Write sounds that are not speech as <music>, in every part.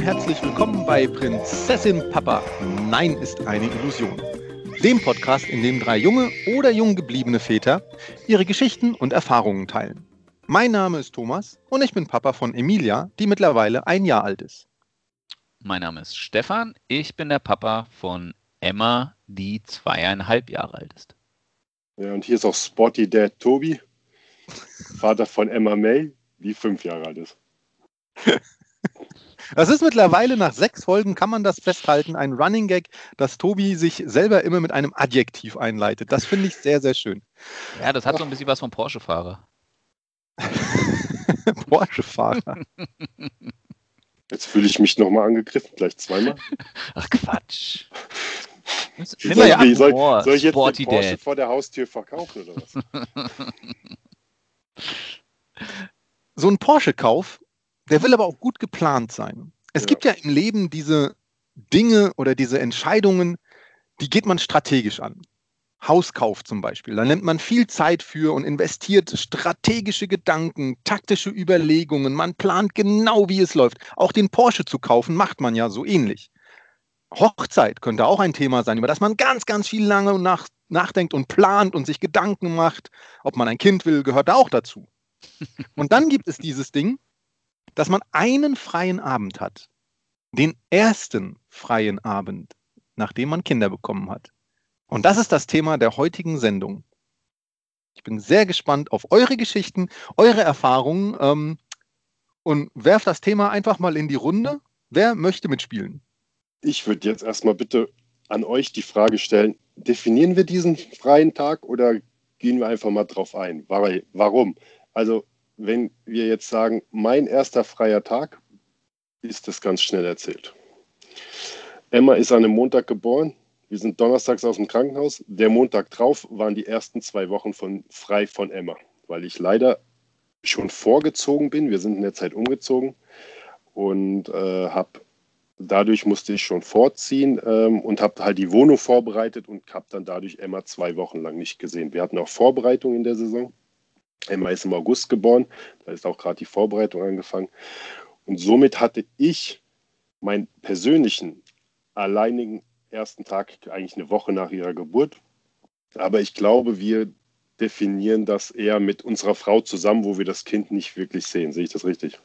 Und herzlich willkommen bei Prinzessin Papa. Nein ist eine Illusion. Dem Podcast, in dem drei junge oder jung gebliebene Väter ihre Geschichten und Erfahrungen teilen. Mein Name ist Thomas und ich bin Papa von Emilia, die mittlerweile ein Jahr alt ist. Mein Name ist Stefan, ich bin der Papa von Emma, die zweieinhalb Jahre alt ist. Ja, und hier ist auch Sporty Dad Tobi, Vater von Emma May, die fünf Jahre alt ist. <laughs> Das ist mittlerweile nach sechs Folgen, kann man das festhalten, ein Running Gag, dass Tobi sich selber immer mit einem Adjektiv einleitet. Das finde ich sehr, sehr schön. Ja, das hat so ein bisschen was vom Porsche-Fahrer. <laughs> Porsche-Fahrer. Jetzt fühle ich mich nochmal angegriffen, gleich zweimal. Ach Quatsch. Soll, ja ich, soll, soll, ich jetzt Sporty den Porsche Dad. vor der Haustür verkaufen oder was? <laughs> So ein Porsche-Kauf der will aber auch gut geplant sein. Es ja. gibt ja im Leben diese Dinge oder diese Entscheidungen, die geht man strategisch an. Hauskauf zum Beispiel. Da nimmt man viel Zeit für und investiert strategische Gedanken, taktische Überlegungen. Man plant genau, wie es läuft. Auch den Porsche zu kaufen, macht man ja so ähnlich. Hochzeit könnte auch ein Thema sein, über das man ganz, ganz viel lange nach, nachdenkt und plant und sich Gedanken macht. Ob man ein Kind will, gehört da auch dazu. Und dann gibt es dieses Ding, dass man einen freien Abend hat. Den ersten freien Abend, nachdem man Kinder bekommen hat. Und das ist das Thema der heutigen Sendung. Ich bin sehr gespannt auf eure Geschichten, eure Erfahrungen ähm, und werf das Thema einfach mal in die Runde. Wer möchte mitspielen? Ich würde jetzt erstmal bitte an euch die Frage stellen, definieren wir diesen freien Tag oder gehen wir einfach mal drauf ein? Warum? Also wenn wir jetzt sagen, mein erster freier Tag, ist das ganz schnell erzählt. Emma ist an einem Montag geboren. Wir sind donnerstags aus dem Krankenhaus. Der Montag drauf waren die ersten zwei Wochen von, frei von Emma, weil ich leider schon vorgezogen bin. Wir sind in der Zeit umgezogen und äh, habe dadurch musste ich schon vorziehen ähm, und habe halt die Wohnung vorbereitet und habe dann dadurch Emma zwei Wochen lang nicht gesehen. Wir hatten auch Vorbereitung in der Saison. Emma ist im August geboren, da ist auch gerade die Vorbereitung angefangen. Und somit hatte ich meinen persönlichen, alleinigen ersten Tag eigentlich eine Woche nach ihrer Geburt. Aber ich glaube, wir definieren das eher mit unserer Frau zusammen, wo wir das Kind nicht wirklich sehen. Sehe ich das richtig?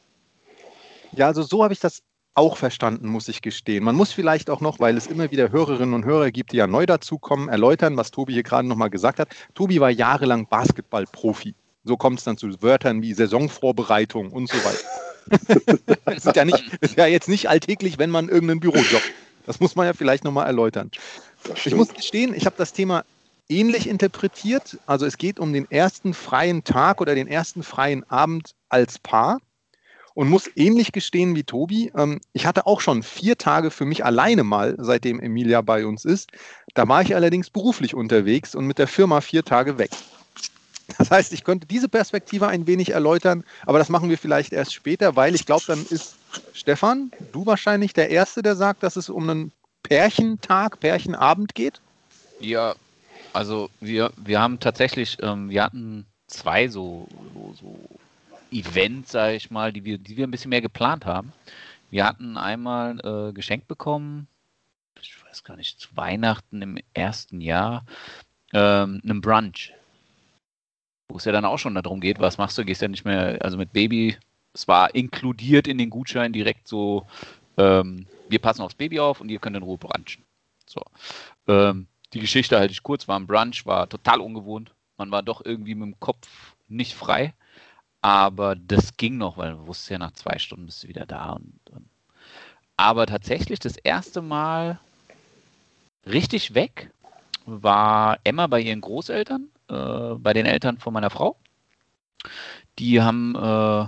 Ja, also so habe ich das auch verstanden, muss ich gestehen. Man muss vielleicht auch noch, weil es immer wieder Hörerinnen und Hörer gibt, die ja neu dazukommen, erläutern, was Tobi hier gerade nochmal gesagt hat. Tobi war jahrelang Basketballprofi. So kommt es dann zu Wörtern wie Saisonvorbereitung und so weiter. <laughs> das ist ja, nicht, ist ja jetzt nicht alltäglich, wenn man irgendeinen Bürojob. Das muss man ja vielleicht nochmal erläutern. Ich muss gestehen, ich habe das Thema ähnlich interpretiert. Also es geht um den ersten freien Tag oder den ersten freien Abend als Paar. Und muss ähnlich gestehen wie Tobi. Ähm, ich hatte auch schon vier Tage für mich alleine mal, seitdem Emilia bei uns ist. Da war ich allerdings beruflich unterwegs und mit der Firma vier Tage weg. <laughs> Das heißt, ich könnte diese Perspektive ein wenig erläutern, aber das machen wir vielleicht erst später, weil ich glaube, dann ist Stefan, du wahrscheinlich der Erste, der sagt, dass es um einen Pärchentag, Pärchenabend geht. Ja, also wir, wir haben tatsächlich, ähm, wir hatten zwei so, so, so Events, sage ich mal, die wir, die wir ein bisschen mehr geplant haben. Wir hatten einmal äh, geschenkt bekommen, ich weiß gar nicht, zu Weihnachten im ersten Jahr, ähm, einen Brunch wo es ja dann auch schon darum geht, was machst du, gehst ja nicht mehr, also mit Baby, es war inkludiert in den Gutschein direkt so, ähm, wir passen aufs Baby auf und ihr könnt in Ruhe brunchen. So. Ähm, die Geschichte halte ich kurz, war ein Brunch, war total ungewohnt. Man war doch irgendwie mit dem Kopf nicht frei. Aber das ging noch, weil du wusstest ja, nach zwei Stunden bist du wieder da. Und, und. Aber tatsächlich das erste Mal richtig weg war Emma bei ihren Großeltern äh, bei den Eltern von meiner Frau. Die haben, äh,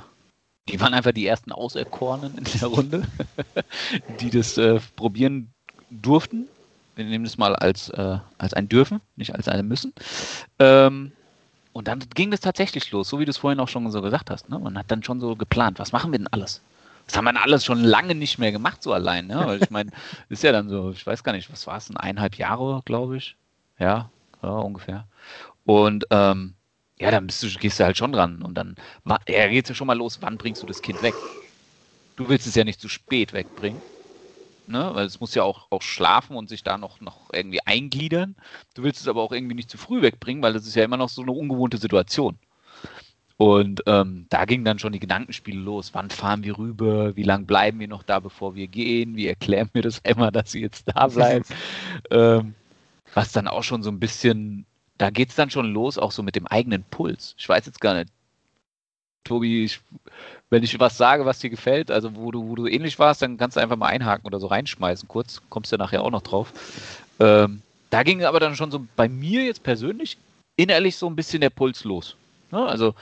die waren einfach die ersten Auserkorenen in der Runde, <laughs> die das äh, probieren durften. Wir nehmen das mal als, äh, als ein Dürfen, nicht als ein Müssen. Ähm, und dann ging das tatsächlich los, so wie du es vorhin auch schon so gesagt hast. Ne? Man hat dann schon so geplant, was machen wir denn alles? Das haben wir alles schon lange nicht mehr gemacht, so allein. Ne? Weil ich meine, <laughs> ist ja dann so, ich weiß gar nicht, was war es, eineinhalb Jahre, glaube ich. Ja, ja, ungefähr. Und ähm, ja, dann bist du, gehst du halt schon dran. Und dann ja, geht es ja schon mal los, wann bringst du das Kind weg? Du willst es ja nicht zu spät wegbringen. Ne? Weil es muss ja auch, auch schlafen und sich da noch, noch irgendwie eingliedern. Du willst es aber auch irgendwie nicht zu früh wegbringen, weil das ist ja immer noch so eine ungewohnte Situation. Und ähm, da gingen dann schon die Gedankenspiele los. Wann fahren wir rüber? Wie lange bleiben wir noch da, bevor wir gehen? Wie erklären wir das immer, dass sie jetzt da bleiben? <laughs> ähm, was dann auch schon so ein bisschen, da geht es dann schon los, auch so mit dem eigenen Puls. Ich weiß jetzt gar nicht, Tobi, ich, wenn ich was sage, was dir gefällt, also wo du, wo du ähnlich warst, dann kannst du einfach mal einhaken oder so reinschmeißen, kurz, kommst du ja nachher auch noch drauf. Ähm, da ging aber dann schon so bei mir jetzt persönlich innerlich so ein bisschen der Puls los. Ne? Also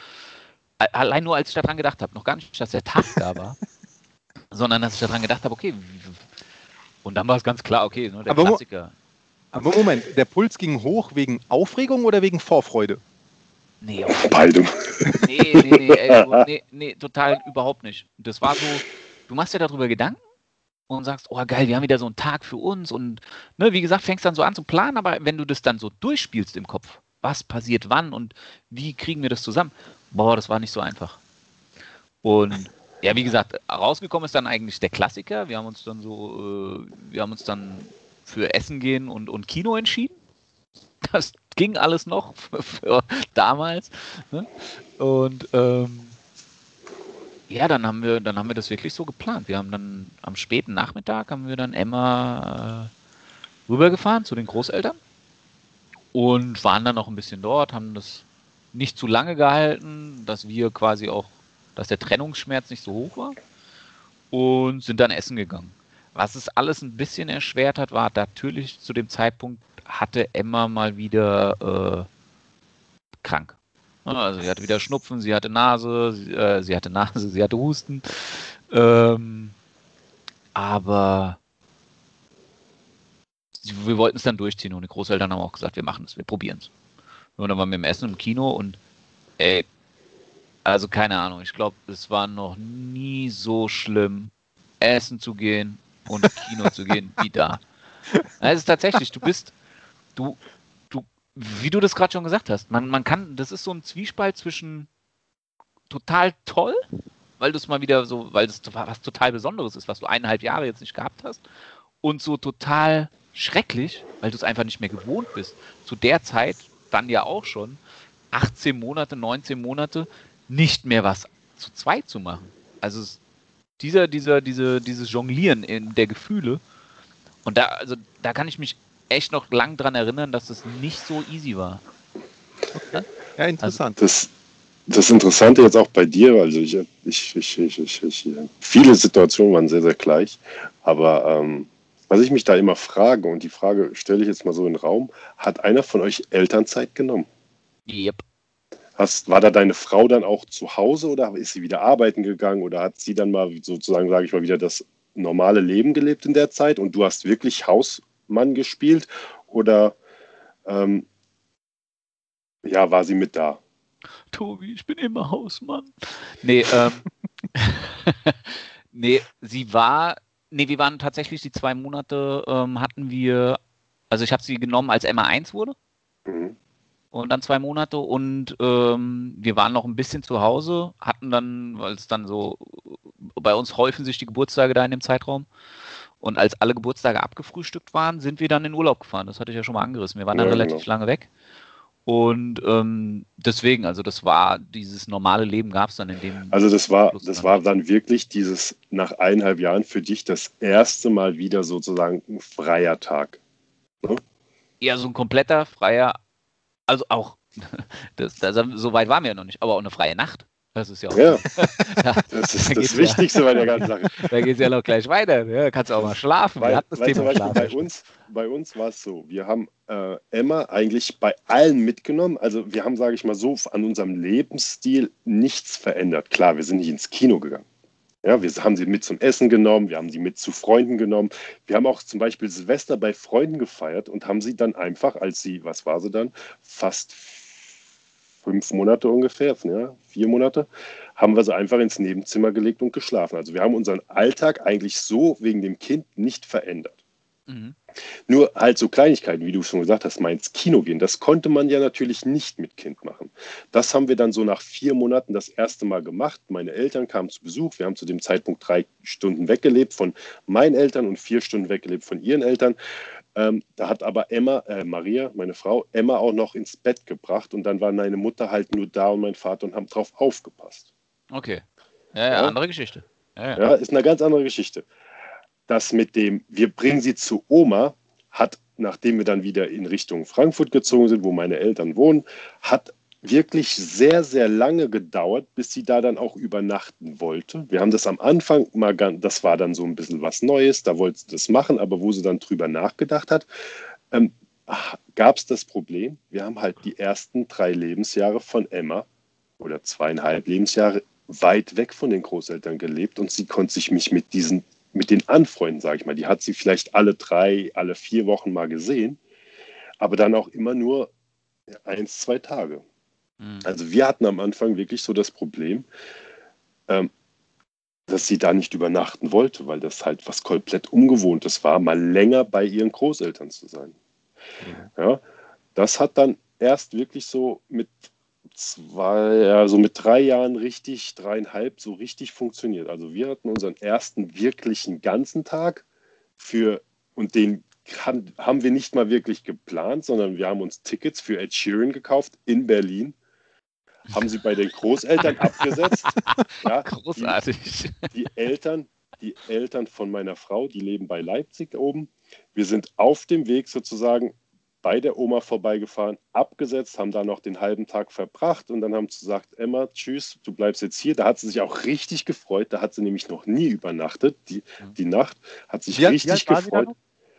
allein nur als ich daran gedacht habe, noch gar nicht, dass der Tag da war, <laughs> sondern dass ich daran gedacht habe, okay, und dann war es ganz klar, okay, ne, der aber Klassiker. Aber Moment, der Puls ging hoch wegen Aufregung oder wegen Vorfreude? Nee, Beide. Nee, nee, nee, ey, nee, nee, total überhaupt nicht. Das war so, du machst dir darüber Gedanken und sagst, oh geil, wir haben wieder so einen Tag für uns und ne, wie gesagt, fängst dann so an zu planen, aber wenn du das dann so durchspielst im Kopf, was passiert wann und wie kriegen wir das zusammen, boah, das war nicht so einfach. Und ja, wie gesagt, rausgekommen ist dann eigentlich der Klassiker. Wir haben uns dann so, äh, wir haben uns dann für Essen gehen und, und Kino entschieden. Das ging alles noch für, für damals. Ne? Und ähm, ja, dann haben wir, dann haben wir das wirklich so geplant. Wir haben dann am späten Nachmittag haben wir dann Emma äh, rübergefahren zu den Großeltern und waren dann noch ein bisschen dort, haben das nicht zu lange gehalten, dass wir quasi auch, dass der Trennungsschmerz nicht so hoch war und sind dann essen gegangen. Was es alles ein bisschen erschwert hat, war natürlich zu dem Zeitpunkt hatte Emma mal wieder äh, krank. Also sie hatte wieder Schnupfen, sie hatte Nase, sie, äh, sie hatte Nase, <laughs> sie hatte Husten. Ähm, aber wir wollten es dann durchziehen und die Großeltern haben auch gesagt, wir machen es, wir probieren es. Und dann waren wir im Essen im Kino und ey, also keine Ahnung, ich glaube, es war noch nie so schlimm, essen zu gehen und Kino zu gehen wie da. Es ist tatsächlich, du bist, du, du, wie du das gerade schon gesagt hast, man, man kann, das ist so ein Zwiespalt zwischen total toll, weil du es mal wieder so, weil es was total Besonderes ist, was du eineinhalb Jahre jetzt nicht gehabt hast, und so total schrecklich, weil du es einfach nicht mehr gewohnt bist. Zu der Zeit dann ja auch schon 18 Monate, 19 Monate nicht mehr was zu zweit zu machen. Also dieser, dieser, diese, dieses Jonglieren in der Gefühle. Und da, also da kann ich mich echt noch lang dran erinnern, dass es nicht so easy war. Okay. Ja, interessant. Also, das, das Interessante jetzt auch bei dir, also ich, ich, ich, ich, ich, ich viele Situationen waren sehr, sehr gleich, aber ähm, was ich mich da immer frage, und die Frage stelle ich jetzt mal so in den Raum, hat einer von euch Elternzeit genommen? Yep. Hast, war da deine Frau dann auch zu Hause oder ist sie wieder arbeiten gegangen oder hat sie dann mal sozusagen, sage ich mal, wieder das normale Leben gelebt in der Zeit und du hast wirklich Hausmann gespielt oder ähm, ja, war sie mit da? Tobi, ich bin immer Hausmann. Nee, ähm, <laughs> nee, sie war Nee, wir waren tatsächlich die zwei Monate, ähm, hatten wir, also ich habe sie genommen, als Emma 1 wurde. Mhm. Und dann zwei Monate und ähm, wir waren noch ein bisschen zu Hause, hatten dann, weil es dann so, bei uns häufen sich die Geburtstage da in dem Zeitraum. Und als alle Geburtstage abgefrühstückt waren, sind wir dann in Urlaub gefahren. Das hatte ich ja schon mal angerissen. Wir waren dann ja, relativ genau. lange weg. Und ähm, deswegen, also das war dieses normale Leben gab es dann in dem. Also das war, das war dann wirklich dieses nach eineinhalb Jahren für dich das erste Mal wieder sozusagen ein freier Tag. Ne? Ja, so ein kompletter freier, also auch, <laughs> das, das, so weit waren wir ja noch nicht, aber auch eine freie Nacht. Das ist ja auch. Ja, <laughs> Ja, das ist Da das Wichtigste bei der ganzen Sache. <laughs> da geht es ja noch gleich weiter. Ja, kannst auch mal schlafen. Weil, Wir hatten das Thema Beispiel Schlafen. bei uns, bei uns war es so, wir haben äh, Emma eigentlich bei allen mitgenommen. Also wir haben, sage ich mal so, an unserem Lebensstil nichts verändert. Klar, wir sind nicht ins Kino gegangen. Ja, wir haben sie mit zum Essen genommen, wir haben sie mit zu Freunden genommen. Wir haben auch zum Beispiel Silvester bei Freunden gefeiert und haben sie dann einfach, als sie, was war sie dann, fast fünf Monate ungefähr, ja, vier Monate, haben wir sie einfach ins Nebenzimmer gelegt und geschlafen. Also wir haben unseren Alltag eigentlich so wegen dem Kind nicht verändert. Mhm. Nur halt so Kleinigkeiten, wie du schon gesagt hast, mal ins Kino gehen, das konnte man ja natürlich nicht mit Kind machen. Das haben wir dann so nach vier Monaten das erste Mal gemacht. Meine Eltern kamen zu Besuch. Wir haben zu dem Zeitpunkt drei Stunden weggelebt von meinen Eltern und vier Stunden weggelebt von ihren Eltern. Ähm, da hat aber Emma, äh, Maria, meine Frau, Emma auch noch ins Bett gebracht und dann war meine Mutter halt nur da und mein Vater und haben drauf aufgepasst. Okay. Ja, ja, Ja. andere Geschichte. Ja, ja. Ja, ist eine ganz andere Geschichte. Das mit dem, wir bringen sie zu Oma, hat, nachdem wir dann wieder in Richtung Frankfurt gezogen sind, wo meine Eltern wohnen, hat wirklich sehr, sehr lange gedauert, bis sie da dann auch übernachten wollte. Wir haben das am Anfang mal, das war dann so ein bisschen was Neues, da wollte sie das machen, aber wo sie dann drüber nachgedacht hat, ähm, gab es das Problem, wir haben halt die ersten drei Lebensjahre von Emma oder zweieinhalb Lebensjahre weit weg von den Großeltern gelebt und sie konnte sich mich mit diesen, mit den anfreunden, sage ich mal, die hat sie vielleicht alle drei, alle vier Wochen mal gesehen, aber dann auch immer nur eins, zwei Tage. Mhm. Also wir hatten am Anfang wirklich so das Problem, ähm, dass sie da nicht übernachten wollte, weil das halt was komplett Ungewohntes war, mal länger bei ihren Großeltern zu sein. Ja, das hat dann erst wirklich so mit zwei, ja, so mit drei Jahren richtig, dreieinhalb, so richtig funktioniert. Also wir hatten unseren ersten wirklichen ganzen Tag für, und den haben, haben wir nicht mal wirklich geplant, sondern wir haben uns Tickets für Ed Sheeran gekauft in Berlin, haben sie bei den Großeltern abgesetzt. <laughs> Ja, die, Großartig. die Eltern, die Eltern von meiner Frau, die leben bei Leipzig oben. Wir sind auf dem Weg sozusagen bei der Oma vorbeigefahren, abgesetzt, haben da noch den halben Tag verbracht und dann haben sie gesagt, Emma, tschüss, du bleibst jetzt hier. Da hat sie sich auch richtig gefreut. Da hat sie nämlich noch nie übernachtet, die, die Nacht. Hat sich wie richtig da gefreut.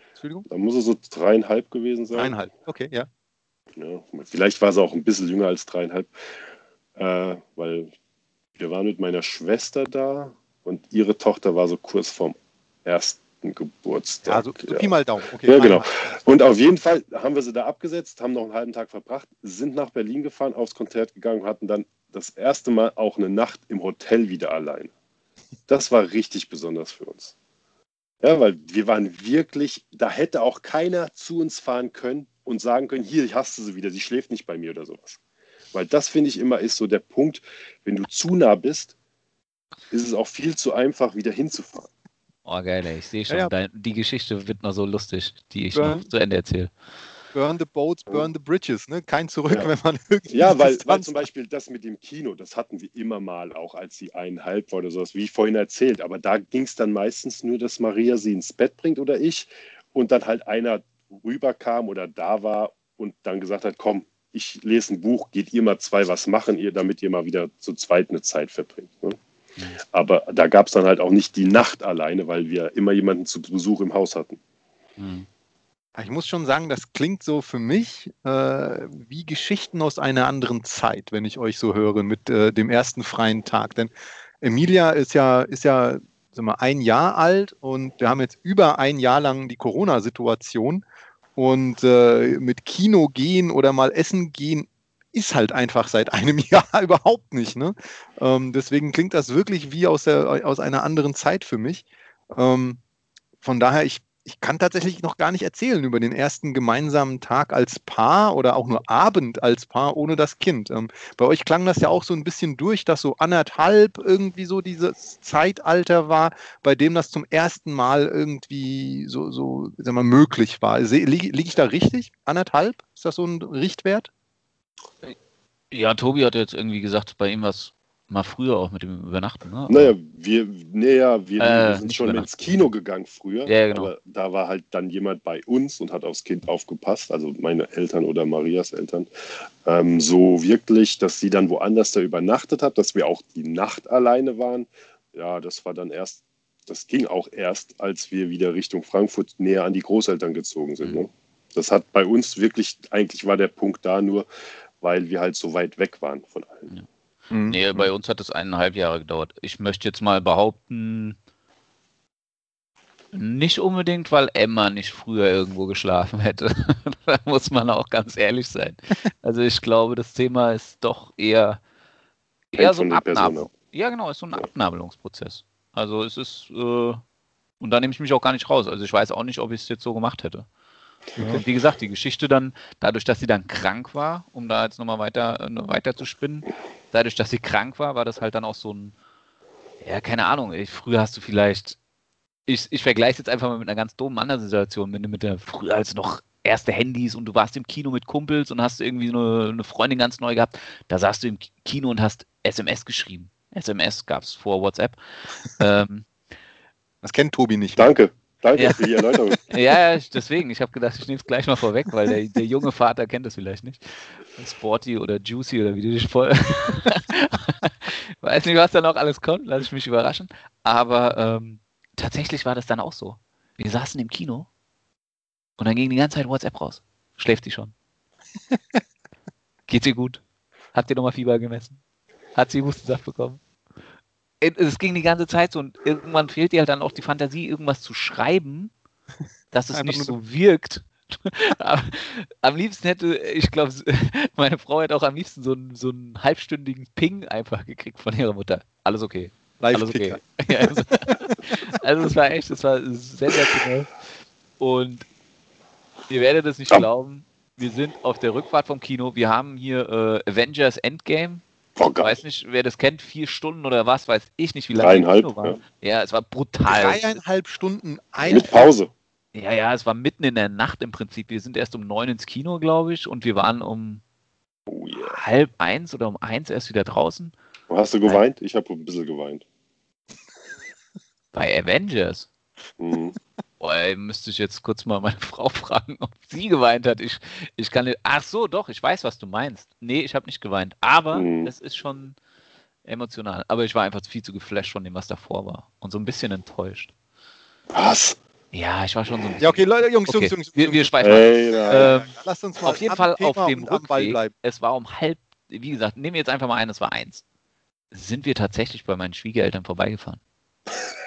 Entschuldigung? Da muss er so dreieinhalb gewesen sein. Dreieinhalb. Okay, ja. Ja, vielleicht war sie auch ein bisschen jünger als dreieinhalb, äh, weil wir waren mit meiner Schwester da und ihre Tochter war so kurz vorm ersten Geburtstag. Ja, so, so ja. Pi mal Daumen. Okay, Ja, genau. Und auf jeden Fall haben wir sie da abgesetzt, haben noch einen halben Tag verbracht, sind nach Berlin gefahren, aufs Konzert gegangen und hatten dann das erste Mal auch eine Nacht im Hotel wieder allein. Das war richtig besonders für uns. Ja, weil wir waren wirklich, da hätte auch keiner zu uns fahren können und sagen können, hier, ich hasse sie wieder, sie schläft nicht bei mir oder sowas. Weil das, finde ich, immer ist so der Punkt, wenn du zu nah bist, ist es auch viel zu einfach, wieder hinzufahren. Oh, geil, ey. Ich sehe schon, Ja, ja. Dein, die Geschichte wird noch so lustig, die ich Ja. noch zu Ende erzähle. Burn the boats, burn the bridges. Ne? Kein Zurück, Ja. wenn man irgendwie. Ja, weil, weil zum Beispiel das mit dem Kino, das hatten wir immer mal, auch als sie eineinhalb war oder sowas, wie ich vorhin erzählt. Aber da ging es dann meistens nur, dass Maria sie ins Bett bringt oder ich und dann halt einer rüberkam oder da war und dann gesagt hat, komm, ich lese ein Buch, geht ihr mal zwei was machen, ihr, damit ihr mal wieder zu zweit eine Zeit verbringt. Ne? Aber da gab es dann halt auch nicht die Nacht alleine, weil wir immer jemanden zu Besuch im Haus hatten. Mhm. Ich muss schon sagen, das klingt so für mich äh, wie Geschichten aus einer anderen Zeit, wenn ich euch so höre mit äh, dem ersten freien Tag. Denn Emilia ist ja, ist ja sag mal, ein Jahr alt und wir haben jetzt über ein Jahr lang die Corona-Situation. Und äh, mit Kino gehen oder mal essen gehen ist halt einfach seit einem <laughs> Jahr überhaupt nicht. Ne? Ähm, deswegen klingt das wirklich wie aus, der, aus einer anderen Zeit für mich. Ähm, von daher, ich, ich kann tatsächlich noch gar nicht erzählen über den ersten gemeinsamen Tag als Paar oder auch nur Abend als Paar ohne das Kind. Ähm, bei euch klang das ja auch so ein bisschen durch, dass so anderthalb irgendwie so dieses Zeitalter war, bei dem das zum ersten Mal irgendwie so, so sag mal, möglich war. Liege lieg ich da richtig? Anderthalb? Ist das so ein Richtwert? Ja, Tobi hat jetzt irgendwie gesagt, bei ihm war es mal früher auch mit dem Übernachten, ne? Naja, wir, naja, wir, Äh, sind schon ins Kino gegangen früher. Ja, genau. Aber da war halt dann jemand bei uns und hat aufs Kind aufgepasst, also meine Eltern oder Marias Eltern. Ähm, so wirklich, dass sie dann woanders da übernachtet hat, dass wir auch die Nacht alleine waren. Ja, das war dann erst, das ging auch erst, als wir wieder Richtung Frankfurt näher an die Großeltern gezogen sind. Mhm. Ne? Das hat bei uns wirklich, eigentlich war der Punkt da nur, weil wir halt so weit weg waren von allen. Mhm. Nee, bei uns hat es eineinhalb Jahre gedauert. Ich möchte jetzt mal behaupten, nicht unbedingt, weil Emma nicht früher irgendwo geschlafen hätte. <laughs> da muss man auch ganz ehrlich sein. <laughs> Also ich glaube, das Thema ist doch eher, eher so ein Abnabelung. Ja, genau, ist so ein Abnabelungsprozess. Also es ist, äh, und da nehme ich mich auch gar nicht raus. Also ich weiß auch nicht, ob ich es jetzt so gemacht hätte. Und wie gesagt, die Geschichte dann, dadurch, dass sie dann krank war, um da jetzt nochmal weiter, äh, weiter zu spinnen, dadurch, dass sie krank war, war das halt dann auch so ein, ja, keine Ahnung, ich, früher hast du vielleicht, ich, ich vergleiche es jetzt einfach mal mit einer ganz dummen anderen Situation, wenn du mit der, früher als noch erste Handys und du warst im Kino mit Kumpels und hast irgendwie eine, eine Freundin ganz neu gehabt, da saßt du im Kino und hast SMS geschrieben. SMS gab es vor WhatsApp. <laughs> ähm, Das kennt Tobi nicht. Danke, danke Ja. für die Erläuterung. <laughs> ja, deswegen. Ich habe gedacht, ich nehme es gleich mal vorweg, weil der, der junge Vater kennt das vielleicht nicht. Sporty oder Juicy oder wie du dich voll. <laughs> Weiß nicht, was da noch alles kommt, lass ich mich überraschen. Aber ähm, tatsächlich war das dann auch so. Wir saßen im Kino und dann ging die ganze Zeit WhatsApp raus. Schläft sie schon? <laughs> Geht's ihr gut? Habt ihr nochmal Fieber gemessen? Hat sie Hustensaft bekommen? Es- Es ging die ganze Zeit so und irgendwann fehlt dir halt dann auch die Fantasie, irgendwas zu schreiben, <laughs> dass es nicht so wirkt. <laughs> Am liebsten hätte, ich glaube, <laughs> meine Frau hätte auch am liebsten so einen, so einen halbstündigen Ping einfach gekriegt von ihrer Mutter. Alles okay. Alles okay. Ja, also, also es war echt, es war sensationell. Und ihr werdet es nicht glauben, wir sind auf der Rückfahrt vom Kino. Wir haben hier äh, Avengers Endgame. Oh Ich weiß nicht, wer das kennt, vier Stunden oder was, weiß ich nicht, wie lange Dreieinhalb, Kino waren. Ja, es war brutal. Dreieinhalb Stunden ein Mit Pause. Ja, ja, es war mitten in der Nacht im Prinzip. Wir sind erst um neun ins Kino, glaube ich, und wir waren um Oh yeah. halb eins oder um eins erst wieder draußen. Hast du geweint? Ich habe ein bisschen geweint. Bei Avengers. Mhm. Boah, ey, müsste ich jetzt kurz mal meine <laughs> Frau fragen, ob sie geweint hat. Ich, ich kann nicht. Ach so, doch, ich weiß, was du meinst. Nee, ich habe nicht geweint. Aber Mhm. es ist schon emotional. Aber ich war einfach viel zu geflasht von dem, was davor war. Und so ein bisschen enttäuscht. Was? Ja, ich war schon so ein bisschen. Ja, okay, Leute, Jungs, Okay, Jungs, Jungs. wir, Jungs, wir schweifen. ab. Ey, nein. Ähm, Lasst uns mal auf jeden Fall Thema auf dem Rückweg. bleiben. Es war um halb, wie gesagt, nehmen wir jetzt einfach mal ein, es war eins. Sind wir tatsächlich bei meinen Schwiegereltern vorbeigefahren? <laughs>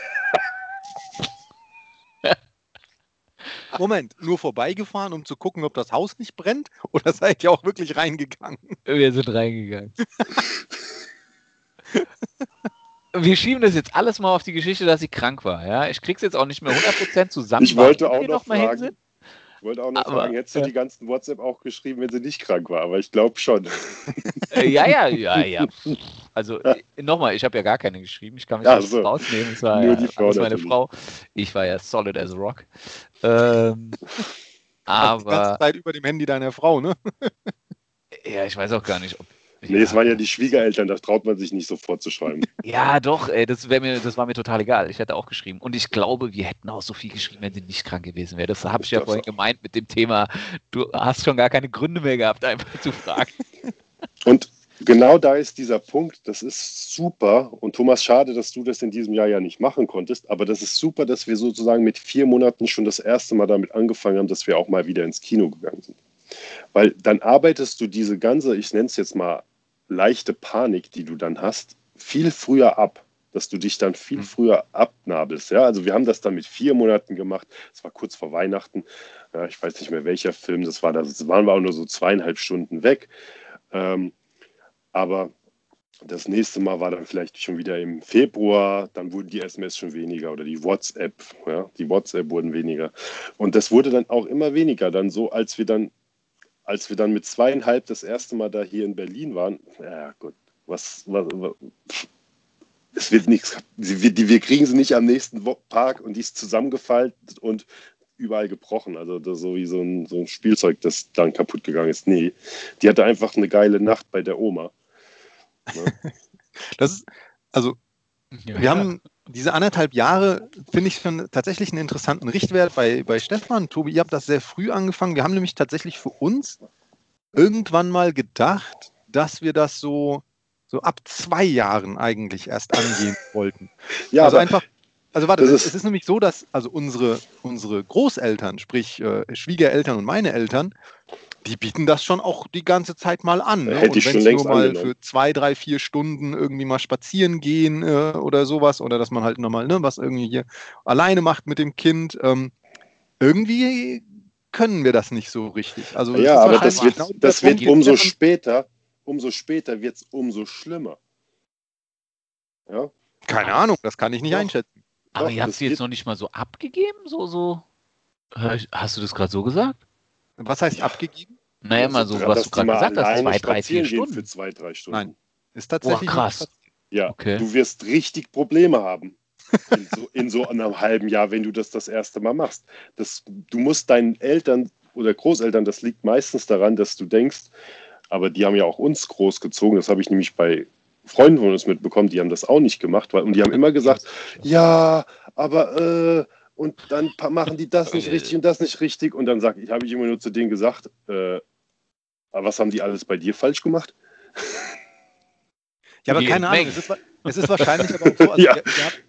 Moment, nur vorbeigefahren, um zu gucken, ob das Haus nicht brennt? Oder seid ihr auch wirklich reingegangen? Wir sind reingegangen. Wir schieben das jetzt alles mal auf die Geschichte, dass sie krank war. Ja, ich krieg's jetzt auch nicht mehr 100% zusammen. Ich wollte auch wir noch mal hin fragen. sind. Ich wollte auch noch Aber, fragen, hättest du ja. die ganzen WhatsApp auch geschrieben, wenn sie nicht krank war? Aber ich glaube schon. Äh, ja, ja, ja, ja. <laughs> Also äh, nochmal, ich habe ja gar keine geschrieben. Ich kann mich das so. rausnehmen. Es war Nur ja die Frau meine. Frau. Ich war ja solid as a rock. Ähm, <laughs> Also die ganze aber Zeit über dem Handy deiner Frau, ne? <laughs> ja, ich weiß auch gar nicht, ob. Nee, es waren ja die Schwiegereltern, da traut man sich nicht sofort zu schreiben. <laughs> Ja, doch, ey, das, mir, das war mir total egal. Ich hätte auch geschrieben. Und ich glaube, wir hätten auch so viel geschrieben, wenn sie nicht krank gewesen wäre. Das habe ich ja Das vorhin auch. gemeint mit dem Thema. Du hast schon gar keine Gründe mehr gehabt, einfach zu fragen. Und genau da ist dieser Punkt, das ist super. Und Thomas, schade, dass du das in diesem Jahr ja nicht machen konntest, aber das ist super, dass wir sozusagen mit vier Monaten schon das erste Mal damit angefangen haben, dass wir auch mal wieder ins Kino gegangen sind. Weil dann arbeitest du diese ganze, ich nenne es jetzt mal leichte Panik, die du dann hast, viel früher ab. Dass du dich dann viel Mhm. früher abnabelst. Ja? Also wir haben das dann mit vier Monaten gemacht. Es war kurz vor Weihnachten. Ich weiß nicht mehr welcher Film das war. Das waren wir auch nur so zweieinhalb Stunden weg. Ähm, aber das nächste Mal war dann vielleicht schon wieder im Februar, dann wurden die SMS schon weniger oder die WhatsApp, ja, die WhatsApp wurden weniger. Und das wurde dann auch immer weniger. Dann so, als wir dann, als wir dann mit zweieinhalb das erste Mal da hier in Berlin waren, ja gut, was, was, was es wird nichts, die, wir kriegen sie nicht am nächsten Tag und die ist zusammengefaltet und überall gebrochen. Also so wie so ein, so ein Spielzeug, das dann kaputt gegangen ist. Nee, die hatte einfach eine geile Nacht bei der Oma. Ne? Das ist, also, Ja. wir haben diese anderthalb Jahre, finde ich schon tatsächlich einen interessanten Richtwert bei, bei Stefan. Tobi, ihr habt das sehr früh angefangen. Wir haben nämlich tatsächlich für uns irgendwann mal gedacht, dass wir das so, so ab zwei Jahren eigentlich erst angehen wollten. Ja, also aber einfach, also warte, das es ist- ist nämlich so, dass also unsere, unsere Großeltern, sprich äh, Schwiegereltern und meine Eltern, die bieten das schon auch die ganze Zeit mal an. Ne? Hätte und ich schon wenn's längst nur mal angenommen. für zwei, drei, vier Stunden irgendwie mal spazieren gehen äh, oder sowas, oder dass man halt nochmal ne, was irgendwie hier alleine macht mit dem Kind, ähm, irgendwie können wir das nicht so richtig. Also es ja, ist aber das wird, genau das wird umso später, umso später wird es umso schlimmer. Ja, Keine Ahnung, das kann ich nicht Doch. einschätzen. Aber Doch, ihr habt sie jetzt noch nicht mal so abgegeben? So, so. Hast du das gerade so gesagt? Was heißt abgegeben? Naja, mal so, was du gerade gesagt hast, zwei, drei, vier Stunden. Für zwei, drei Stunden. Nein. Ist tatsächlich Boah, krass. Ja, Okay. du wirst richtig Probleme haben. <laughs> In so, in so einem halben Jahr, wenn du das das erste Mal machst. Das, du musst deinen Eltern oder Großeltern, das liegt meistens daran, dass du denkst, aber die haben ja auch uns großgezogen. Das habe ich nämlich bei Freunden von uns mitbekommen, die haben das auch nicht gemacht. Weil, und die haben immer gesagt, ja, aber äh, und dann machen die das nicht Äh. richtig und das nicht richtig. Und dann sag ich, habe ich immer nur zu denen gesagt, äh, was haben die alles bei dir falsch gemacht? Ja, aber keine Ahnung. Es ist, es ist wahrscheinlich <laughs> aber auch so, also Ja. ihr, ihr, habt,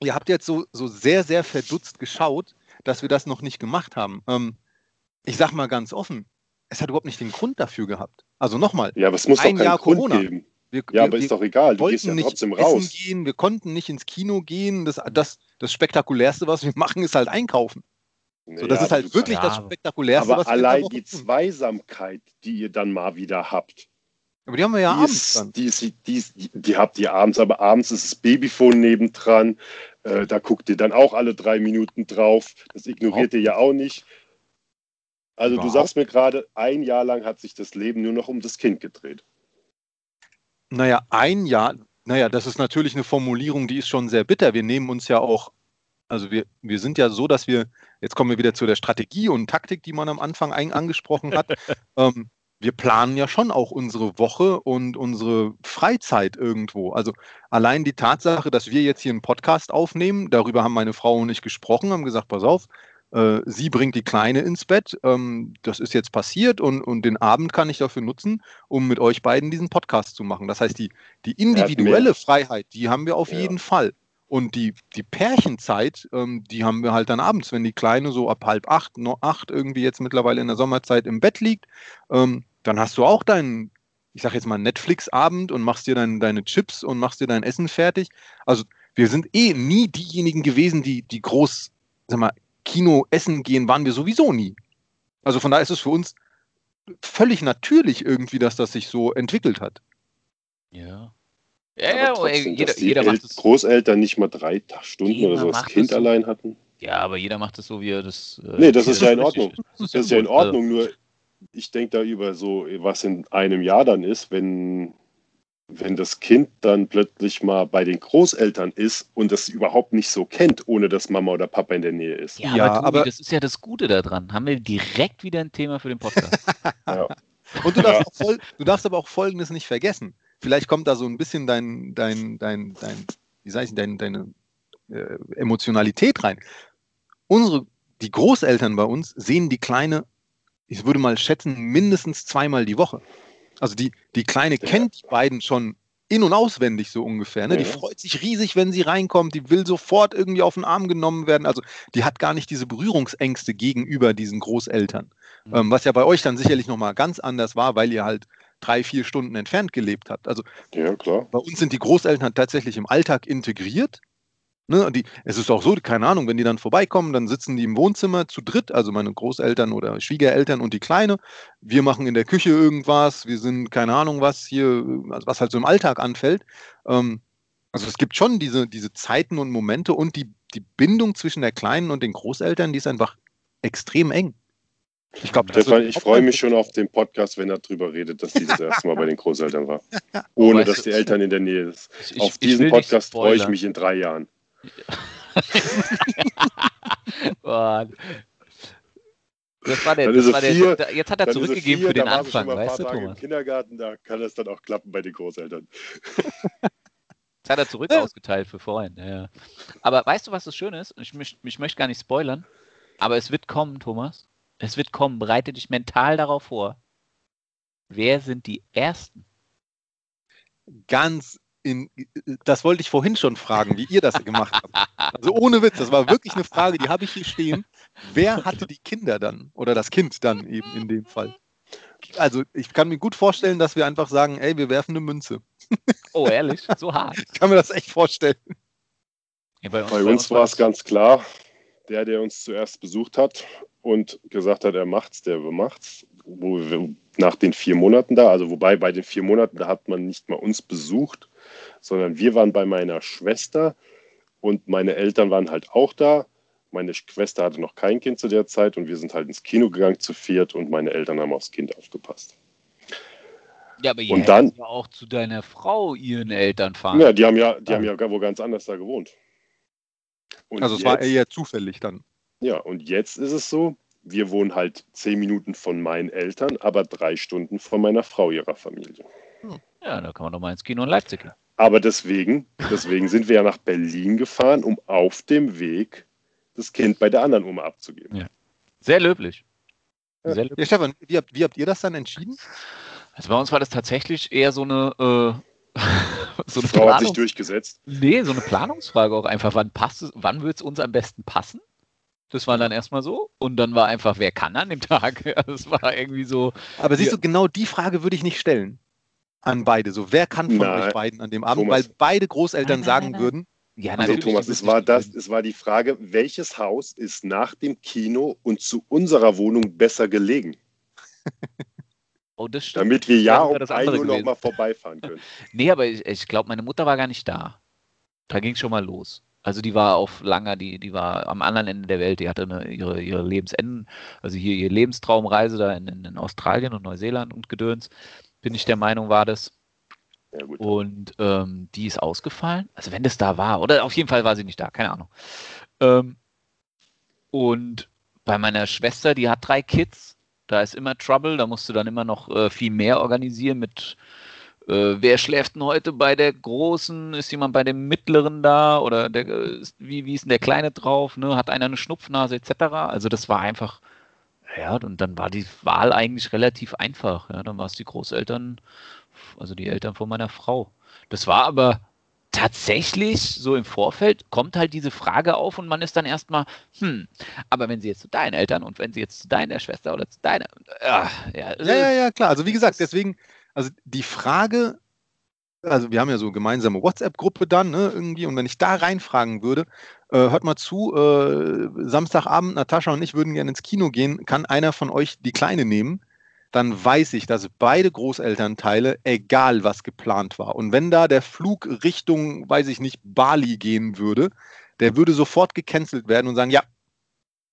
ihr habt jetzt so, so sehr, sehr verdutzt geschaut, dass wir das noch nicht gemacht haben. Ähm, ich sag mal ganz offen, es hat überhaupt nicht den Grund dafür gehabt. Also nochmal, Ja, aber es muss Ein doch Jahr Grund Corona. geben. Wir, Ja, wir, aber ist doch egal, du gehst ja nicht trotzdem essen raus. gehen, wir konnten nicht ins Kino gehen. Das, das, das Spektakulärste, was wir machen, ist halt einkaufen. So, das ist aber halt du- wirklich ja, das Spektakulärste, Aber allein die. Zweisamkeit, die ihr dann mal wieder habt, Aber die haben wir ja die, abends ist, dann. die, ist, die, ist, die habt ihr abends, aber abends ist das Babyphone nebendran. Äh, da guckt ihr dann auch alle drei Minuten drauf. Das ignoriert ihr ja auch nicht. Also du Überhaupt. sagst mir gerade, ein Jahr lang hat sich das Leben nur noch um das Kind gedreht. Naja, ein Jahr, naja, das ist natürlich eine Formulierung, die ist schon sehr bitter. Wir nehmen uns ja auch, also wir, wir sind ja so, dass wir, jetzt kommen wir wieder zu der Strategie und Taktik, die man am Anfang ein, angesprochen hat. <laughs> ähm, wir planen ja schon auch unsere Woche und unsere Freizeit irgendwo. Also allein die Tatsache, dass wir jetzt hier einen Podcast aufnehmen, darüber haben meine Frau und ich gesprochen, haben gesagt, pass auf, äh, sie bringt die Kleine ins Bett. Ähm, das ist jetzt passiert und, und den Abend kann ich dafür nutzen, um mit euch beiden diesen Podcast zu machen. Das heißt, die, die individuelle. Freiheit, die haben wir auf Ja. jeden Fall. Und die, die Pärchenzeit, ähm, die haben wir halt dann abends, wenn die Kleine so ab halb acht, noch acht irgendwie jetzt mittlerweile in der Sommerzeit im Bett liegt, ähm, dann hast du auch deinen, ich sag jetzt mal, Netflix-Abend und machst dir dein, deine Chips und machst dir dein Essen fertig. Also wir sind eh nie diejenigen gewesen, die, die groß, sag mal, Kino essen gehen, waren wir sowieso nie. Also von daher ist es für uns völlig natürlich irgendwie, dass das sich so entwickelt hat. Ja. Ja, ja, aber trotzdem, jeder, dass die jeder macht es. Großeltern nicht mal drei Stunden oder so das Kind so. allein hatten. Ja, aber jeder macht es so, wie er das. äh, Nee, das ist ja in <laughs> Ordnung. Das ist ja in. Also, Ordnung, nur ich denke da über so, was in einem Jahr dann ist, wenn, wenn das Kind dann plötzlich mal bei den Großeltern ist und das überhaupt nicht so kennt, ohne dass Mama oder Papa in der Nähe ist. Ja, Ja, aber, Tobi, aber- das ist ja das Gute daran. Haben wir direkt wieder ein Thema für den Podcast. <laughs> Ja. Und du darfst, voll, du darfst aber auch Folgendes nicht vergessen. Vielleicht kommt da so ein bisschen dein, dein, dein, dein wie sag ich, dein, deine äh, Emotionalität rein. Unsere, die Großeltern bei uns sehen die Kleine, ich würde mal schätzen, mindestens zweimal die Woche. Also die, die Kleine Ja. kennt die beiden schon in- und auswendig so ungefähr. Ne? Die Ja. freut sich riesig, wenn sie reinkommt. Die will sofort irgendwie auf den Arm genommen werden. Also die hat gar nicht diese Berührungsängste gegenüber diesen Großeltern. Mhm. Ähm, was ja bei euch dann sicherlich nochmal ganz anders war, weil ihr halt drei, vier Stunden entfernt gelebt habt. Also ja, klar. bei uns sind die Großeltern tatsächlich im Alltag integriert. Ne? Die, es ist auch so, keine Ahnung, wenn die dann vorbeikommen, dann sitzen die im Wohnzimmer zu dritt, also meine Großeltern oder Schwiegereltern und die Kleine. Wir machen in der Küche irgendwas, wir sind keine Ahnung was hier, also was halt so im Alltag anfällt. Ähm, also es gibt schon diese, diese Zeiten und Momente und die, die Bindung zwischen der Kleinen und den Großeltern, die ist einfach extrem eng. Ich glaube, Stefan, ich freue mich schon auf den Podcast, wenn er darüber redet, dass sie das erste Mal bei den Großeltern war. Oh, <laughs> Ohne dass die Eltern in der Nähe ich- auf diesen Podcast freue ich mich in drei Jahren. <laughs> Das war der, das war der, vier, jetzt hat er zurückgegeben vier, für den Anfang, mal ein paar weißt du, Tage Thomas? Im Kindergarten, da kann das dann auch klappen bei den Großeltern. <laughs> hat er zurück ausgeteilt für vorhin. Ja, ja. Aber weißt du, was das Schöne ist? Ich, ich, ich möchte gar nicht spoilern, aber es wird kommen, Thomas. Es wird kommen. Bereite dich mental darauf vor. Wer sind die Ersten? Ganz in, das wollte ich vorhin schon fragen, wie ihr das gemacht habt. Also ohne Witz, das war wirklich eine Frage, die habe ich hier stehen. Wer hatte die Kinder dann? Oder das Kind dann eben in dem Fall? Also ich kann mir gut vorstellen, dass wir einfach sagen, ey, wir werfen eine Münze. Oh, ehrlich? So <laughs> hart. Ich kann mir das echt vorstellen. Ja, bei uns, bei uns war es ganz klar, der, der uns zuerst besucht hat und gesagt hat, er macht's, der macht's. Wo wir nach den vier Monaten da, also wobei bei den vier Monaten, da hat man nicht mal uns besucht, sondern wir waren bei meiner Schwester und meine Eltern waren halt auch da. Meine Schwester hatte noch kein Kind zu der Zeit und wir sind halt ins Kino gegangen zu viert und meine Eltern haben aufs Kind aufgepasst. Ja, aber ihr und dann ja auch zu deiner Frau ihren Eltern fahren. Ja, die haben ja, die haben ja wo ganz anders da gewohnt. Und also es war eher zufällig dann. Ja, und jetzt ist es so, wir wohnen halt zehn Minuten von meinen Eltern, aber drei Stunden von meiner Frau ihrer Familie. Ja, da kann man doch mal ins Kino in Leipzig gehen. Aber deswegen, deswegen sind wir ja nach Berlin gefahren, um auf dem Weg das Kind bei der anderen Oma abzugeben. Ja. Sehr löblich. Sehr löblich. Ja, Stefan, wie habt, wie habt, ihr das dann entschieden? Also bei uns war das tatsächlich eher so eine. Äh, <laughs> so eine Frau Planung hat sich durchgesetzt. Nee, so eine Planungsfrage auch einfach. Wann passt es, wann wird es uns am besten passen? Das war dann erstmal so. Und dann war einfach, wer kann an dem Tag? <laughs> Das war irgendwie so. Aber siehst du, genau die Frage würde ich nicht stellen an beide. So, wer kann von nein. euch beiden an dem Abend? Thomas. Weil beide Großeltern nein, nein, sagen würden. Ja, also Thomas, es war das, es war die Frage, welches Haus ist nach dem Kino und zu unserer Wohnung besser gelegen? <laughs> Oh, das stimmt. Damit wir ja um 1 Uhr noch mal vorbeifahren können. <laughs> nee, aber ich, ich glaube, meine Mutter war gar nicht da. Da ging es schon mal los. Also die war auf langer, die, die war am anderen Ende der Welt, die hatte eine, ihre, ihre Lebensenden, also hier ihre Lebenstraumreise da in, in, Australien und Neuseeland und Gedöns, bin ich der Meinung, war das. Ja, und ähm, die ist ausgefallen. Also wenn das da war, oder auf jeden Fall war sie nicht da, keine Ahnung. Ähm, und bei meiner Schwester, die hat drei Kids, da ist immer Trouble, da musst du dann immer noch äh, viel mehr organisieren mit äh, wer schläft denn heute bei der Großen? Ist jemand bei dem Mittleren da? Oder der, wie, wie ist denn der Kleine drauf? Ne? Hat einer eine Schnupfnase etc.? Also das war einfach, ja, und dann war die Wahl eigentlich relativ einfach. Ja? Dann war es die Großeltern, also die Eltern von meiner Frau. Das war aber tatsächlich so im Vorfeld kommt halt diese Frage auf und man ist dann erstmal, hm, aber wenn sie jetzt zu deinen Eltern und wenn sie jetzt zu deiner Schwester oder zu deiner, ja, ja, ja, ja, klar. Also wie gesagt, deswegen, also die Frage, also wir haben ja so gemeinsame WhatsApp-Gruppe dann, ne, irgendwie, und wenn ich da reinfragen würde, äh, hört mal zu, äh, Samstagabend, Natascha und ich würden gerne ins Kino gehen, kann einer von euch die Kleine nehmen? Dann weiß ich, dass beide Großelternteile, egal was geplant war, und wenn da der Flug Richtung, weiß ich nicht, Bali gehen würde, der würde sofort gecancelt werden und sagen, ja,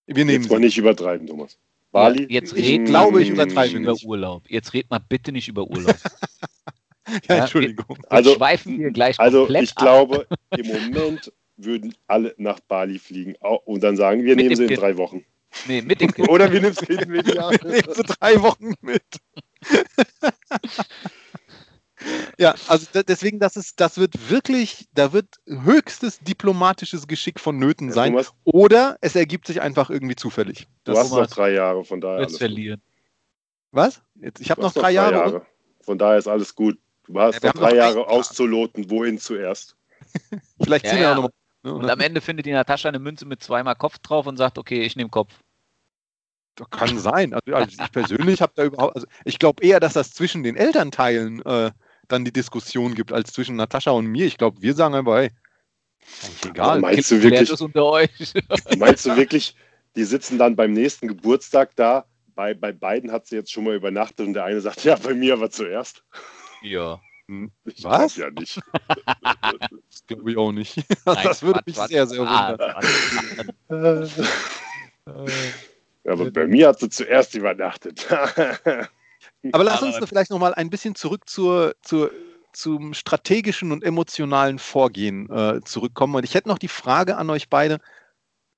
wir nehmen Jetzt mal nicht übertreiben, Thomas. Bali? Ja, jetzt red, glaube ich, übertreibe über Urlaub. Jetzt red mal bitte nicht über Urlaub. <laughs> ja, Entschuldigung. Wir, also, schweifen wir gleich Also ich ab. glaube, <laughs> im Moment würden alle nach Bali fliegen und dann sagen, wir mit nehmen sie in kind. drei Wochen. Nee, mit dem <laughs> kind. Oder wir nehmen sie <laughs> mit, ja. wir nehmen sie drei Wochen mit. <laughs> Ja, also deswegen, das ist, das wird wirklich, da wird höchstes diplomatisches Geschick vonnöten sein. Ja, oder es ergibt sich einfach irgendwie zufällig. Du hast noch drei Jahre, von daher. Jetzt verlieren. Was? Jetzt, ich habe noch, drei, Jahre. Jahre. Von daher ist alles gut. Du hast ja, noch drei noch Jahre auszuloten, wohin zuerst. Vielleicht ziehen ja, wir auch noch. Ne, und am Ende findet die Natascha eine Münze mit zweimal Kopf drauf und sagt, okay, ich nehme Kopf. Das kann sein. Also, also ich persönlich habe da überhaupt, also ich glaube eher, dass das zwischen den Elternteilen äh, dann die Diskussion gibt, als zwischen Natascha und mir. Ich glaube, wir sagen einfach, hey, egal. Meinst du wirklich, unter euch. meinst du wirklich, die sitzen dann beim nächsten Geburtstag da? Bei, bei beiden hat sie jetzt schon mal übernachtet und der eine sagt, ja, bei mir war zuerst. Ja. Hm. Ich Was? ja nicht. <laughs> das glaube ich auch nicht. <laughs> Nein, das würde mich Quatsch, sehr, sehr wundern. <laughs> Ja, aber bei mir hat sie zuerst übernachtet. Aber lass uns vielleicht noch mal ein bisschen zurück zur, zur, zum strategischen und emotionalen Vorgehen äh, zurückkommen. Und ich hätte noch die Frage an euch beide.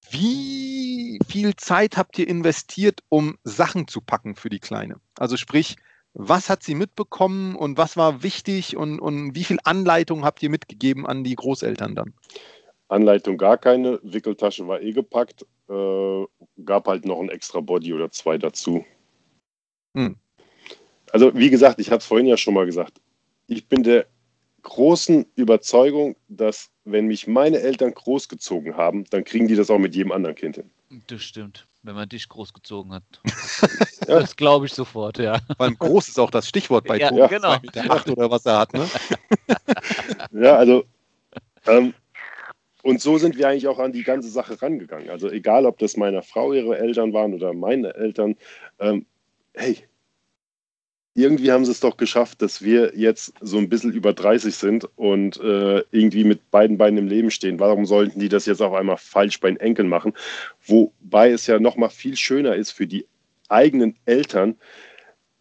Wie viel Zeit habt ihr investiert, um Sachen zu packen für die Kleine? Also sprich, Was hat sie mitbekommen und was war wichtig und, und wie viel Anleitung habt ihr mitgegeben an die Großeltern dann? Anleitung gar keine, Wickeltasche war eh gepackt, äh, gab halt noch ein extra Body oder zwei dazu. Hm. Also wie gesagt, ich habe es vorhin ja schon mal gesagt, ich bin der großen Überzeugung, dass wenn mich meine Eltern großgezogen haben, dann kriegen die das auch mit jedem anderen Kind hin. Das stimmt, wenn man dich großgezogen hat. ja. <laughs> Das glaube ich sofort, ja. Weil groß ist auch das Stichwort bei ja, Tobi. Genau. Meter acht oder was er hat, ne? <laughs> ja, also ähm, und so sind wir eigentlich auch an die ganze Sache rangegangen. Also egal, ob das meiner Frau ihre Eltern waren oder meine Eltern, ähm, hey, irgendwie haben sie es doch geschafft, dass wir jetzt so ein bisschen über 30 sind und äh, irgendwie mit beiden Beinen im Leben stehen. Warum sollten die das jetzt auf einmal falsch bei den Enkeln machen? Wobei es ja noch mal viel schöner ist für die eigenen Eltern,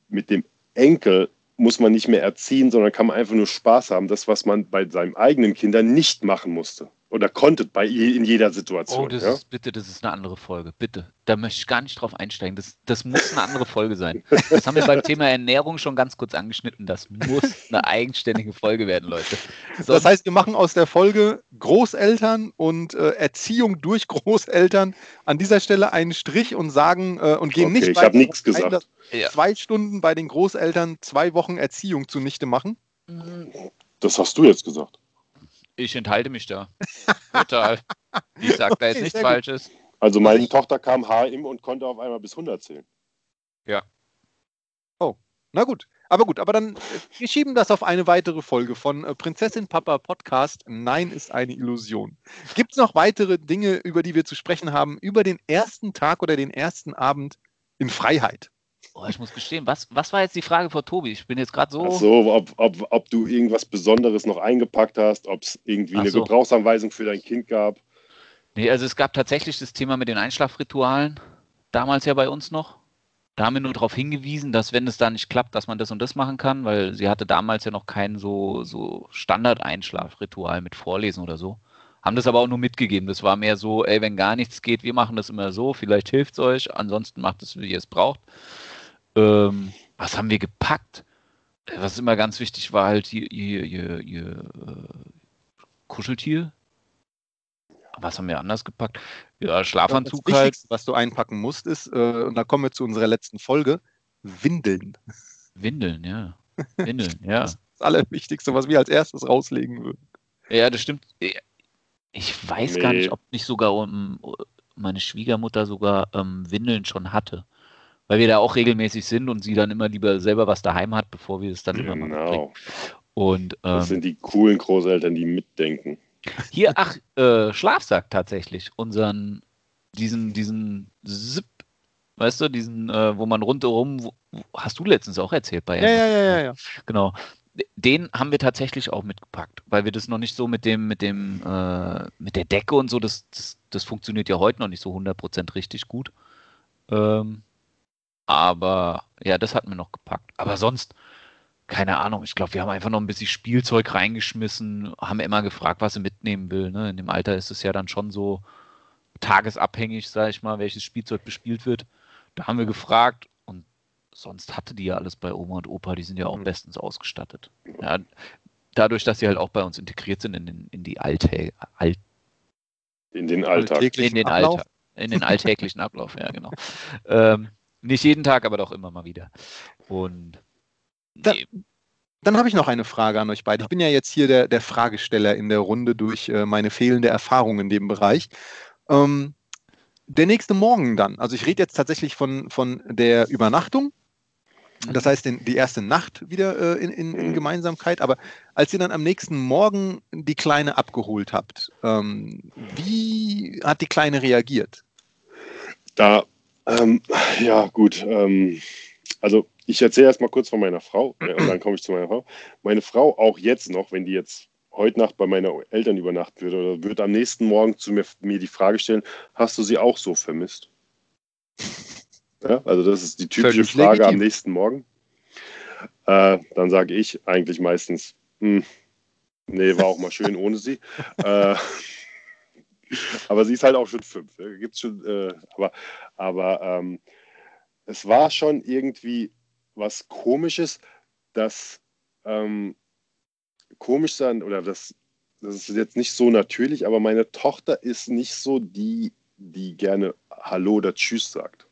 mit dem Enkel muss man nicht mehr erziehen, sondern kann man einfach nur Spaß haben. Das, was man bei seinen eigenen Kindern nicht machen musste oder konntet bei in jeder Situation. Oh, das ja? ist bitte, das ist eine andere Folge. Bitte. Da möchte ich gar nicht drauf einsteigen. Das, das muss eine andere Folge sein. Das haben wir beim Thema Ernährung schon ganz kurz angeschnitten. Das muss eine eigenständige Folge werden, Leute. Sonst das heißt, wir machen aus der Folge Großeltern und äh, Erziehung durch Großeltern an dieser Stelle einen Strich und sagen äh, und gehen okay, nicht ich habe nichts gesagt. Ja. Zwei Stunden bei den Großeltern zwei Wochen Erziehung zunichte machen. Das hast du jetzt gesagt. Ich enthalte mich da. Total. Ich sage da jetzt nichts Falsches. Also meine Tochter kam HM und konnte auf einmal bis 100 zählen. Ja. Oh, na gut. Aber gut, aber dann, äh, wir schieben das auf eine weitere Folge von äh, Prinzessin Papa Podcast. Nein ist eine Illusion. Gibt es noch weitere Dinge, über die wir zu sprechen haben, über den ersten Tag oder den ersten Abend in Freiheit? Oh, ich muss gestehen, was, was war jetzt die Frage vor Tobi? Ich bin jetzt gerade so. Ach so, ob, ob, ob du irgendwas Besonderes noch eingepackt hast, ob es irgendwie Ach eine so. Gebrauchsanweisung für dein Kind gab. Nee, also es gab tatsächlich das Thema mit den Einschlafritualen, damals ja bei uns noch. Da haben wir nur darauf hingewiesen, dass wenn es da nicht klappt, dass man das und das machen kann, weil sie hatte damals ja noch kein so, so Standard-Einschlafritual mit Vorlesen oder so. Haben das aber auch nur mitgegeben. Das war mehr so, ey, wenn gar nichts geht, wir machen das immer so, vielleicht hilft es euch, ansonsten macht es, wie ihr es braucht. Ähm, was haben wir gepackt? Äh, was immer ganz wichtig war, halt ihr, ihr, ihr, ihr äh, Kuscheltier. Was haben wir anders gepackt? Ja, Schlafanzug das halt. Was du einpacken musst, ist, äh, und da kommen wir zu unserer letzten Folge, Windeln. Windeln, ja. <laughs> Windeln, ja. Das ist das Allerwichtigste, was wir als erstes rauslegen würden. Ja, das stimmt. Ich weiß nee. gar nicht, ob nicht sogar um, meine Schwiegermutter sogar ähm, Windeln schon hatte weil wir da auch regelmäßig sind und sie dann immer lieber selber was daheim hat, bevor wir es dann genau. immer mal Und, ähm, das sind die coolen Großeltern, die mitdenken. Hier, ach, äh, Schlafsack tatsächlich. Unseren, diesen, diesen Zip, weißt du, diesen, äh, wo man rundherum, wo, hast du letztens auch erzählt bei ja, ja, ja, ja, ja. Genau. Den haben wir tatsächlich auch mitgepackt, weil wir das noch nicht so mit dem, mit dem, äh, mit der Decke und so, das, das, das funktioniert ja heute noch nicht so 100% richtig gut. Ähm, aber ja, das hatten wir noch gepackt. Aber sonst, keine Ahnung, ich glaube, wir haben einfach noch ein bisschen Spielzeug reingeschmissen, haben immer gefragt, was sie mitnehmen will. Ne? In dem Alter ist es ja dann schon so tagesabhängig, sage ich mal, welches Spielzeug bespielt wird. Da haben wir gefragt sonst hatte die ja alles bei Oma und Opa, die sind ja auch mhm. bestens ausgestattet. Ja, dadurch, dass sie halt auch bei uns integriert sind in, den, in die Alltä All in den Alltag. In den, Alltag, in den alltäglichen Ablauf, ja, genau. ähm, nicht jeden Tag, aber doch immer mal wieder. Und nee. da, dann habe ich noch eine Frage an euch beide. Ich bin ja jetzt hier der, der Fragesteller in der Runde durch äh, meine fehlende Erfahrung in dem Bereich. Ähm, der nächste Morgen dann, also ich rede jetzt tatsächlich von, von der Übernachtung, das mhm. heißt den, die erste Nacht wieder äh, in, in, in, Gemeinsamkeit, aber als ihr dann am nächsten Morgen die Kleine abgeholt habt, ähm, wie hat die Kleine reagiert? Da ähm, ja, gut. Ähm, also ich erzähle erst mal kurz von meiner Frau äh, und dann komme ich zu meiner Frau. Meine Frau, auch jetzt noch, wenn die jetzt heute Nacht bei meinen Eltern übernachten würde, oder wird am nächsten Morgen zu mir, mir die Frage stellen, hast du sie auch so vermisst? Ja, also das ist die typische Völlig Frage legitim. am nächsten Morgen. Äh, dann sage ich eigentlich meistens, hm, nee, war auch mal schön <laughs> ohne sie. äh, aber sie ist halt auch schon fünf. Gibt's schon, äh, aber aber ähm, es war schon irgendwie was komisches, das ähm, komisch sein oder das, das ist jetzt nicht so natürlich, aber meine Tochter ist nicht so die, die gerne Hallo oder Tschüss sagt.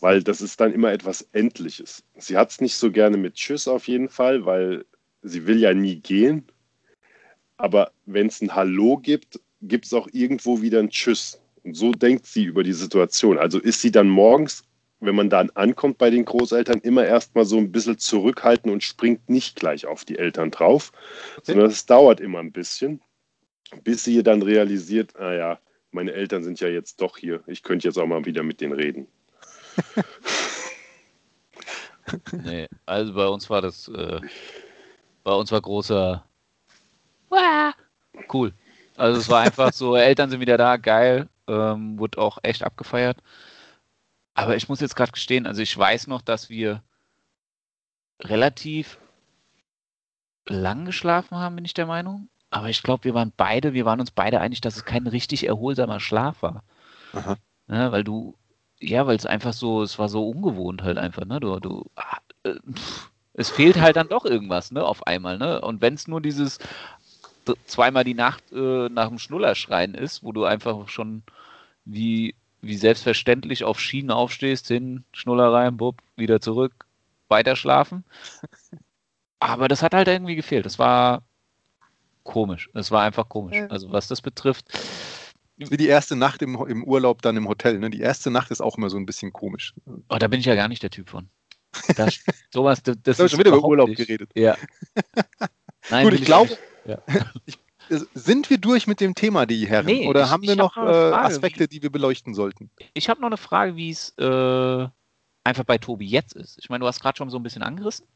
Weil das ist dann immer etwas Endliches. Sie hat es nicht so gerne mit Tschüss auf jeden Fall, weil sie will ja nie gehen. Aber wenn es ein Hallo gibt, gibt es auch irgendwo wieder ein Tschüss. Und so denkt sie über die Situation. Also ist sie dann morgens, wenn man dann ankommt bei den Großeltern, immer erstmal so ein bisschen zurückhalten und springt nicht gleich auf die Eltern drauf, sondern es dauert immer ein bisschen, bis sie dann realisiert, naja, ah meine Eltern sind ja jetzt doch hier, ich könnte jetzt auch mal wieder mit denen reden. Nee, also bei uns war das, äh, bei uns war großer cool. Also es war einfach so, Eltern sind wieder da, geil, ähm, wurde auch echt abgefeiert. Aber ich muss jetzt gerade gestehen, also ich weiß noch, dass wir relativ lang geschlafen haben, bin ich der Meinung. Aber ich glaube, wir waren beide, wir waren uns beide einig, dass es kein richtig erholsamer Schlaf war. Aha. Ja, weil du, ja, weil es einfach so, es war so ungewohnt halt einfach, ne? Du, du, ah, äh, es fehlt halt dann doch irgendwas, ne, auf einmal, ne? Und wenn es nur dieses zweimal die Nacht äh, nach dem Schnullerschreien ist, wo du einfach schon wie, wie selbstverständlich auf Schienen aufstehst, hin, Schnuller rein, bub, wieder zurück, weiter schlafen. Aber das hat halt irgendwie gefehlt. Das war komisch. Das war einfach komisch. Also was das betrifft. Wie die erste Nacht im, im Urlaub dann im Hotel. Ne? Die erste Nacht ist auch immer so ein bisschen komisch. Oh, da bin ich ja gar nicht der Typ von. Das, <laughs> sowas, das, das ist schon wieder über Urlaub nicht. geredet. Ja. <laughs> Nein, Gut, ich glaube, ja. <laughs> sind wir durch mit dem Thema, die Herren? Nee, Oder ich, haben wir noch, hab noch äh, Aspekte, die wir beleuchten sollten? Ich habe noch eine Frage, wie es äh, einfach bei Tobi jetzt ist. Ich meine, du hast gerade schon so ein bisschen angerissen.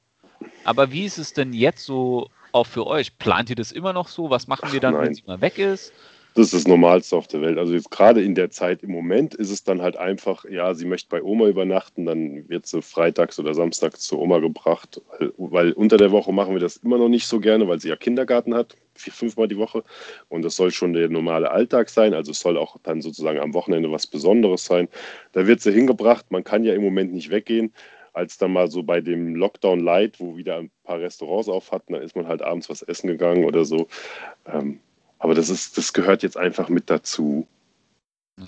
Aber wie ist es denn jetzt so auch für euch? Plant ihr das immer noch so? Was machen wir dann, wenn sie mal weg ist? Das ist das Normalste auf der Welt. Also jetzt gerade in der Zeit im Moment ist es dann halt einfach, ja, sie möchte bei Oma übernachten, dann wird sie freitags oder samstags zur Oma gebracht, weil, weil, unter der Woche machen wir das immer noch nicht so gerne, weil sie ja Kindergarten hat, vier, fünfmal die Woche. Und das soll schon der normale Alltag sein. Also es soll auch dann sozusagen am Wochenende was Besonderes sein. Da wird sie hingebracht. Man kann ja im Moment nicht weggehen als dann mal so bei dem Lockdown Light, wo wieder ein paar Restaurants auf hatten, dann ist man halt abends was essen gegangen oder so. Ähm, aber das ist, das gehört jetzt einfach mit dazu.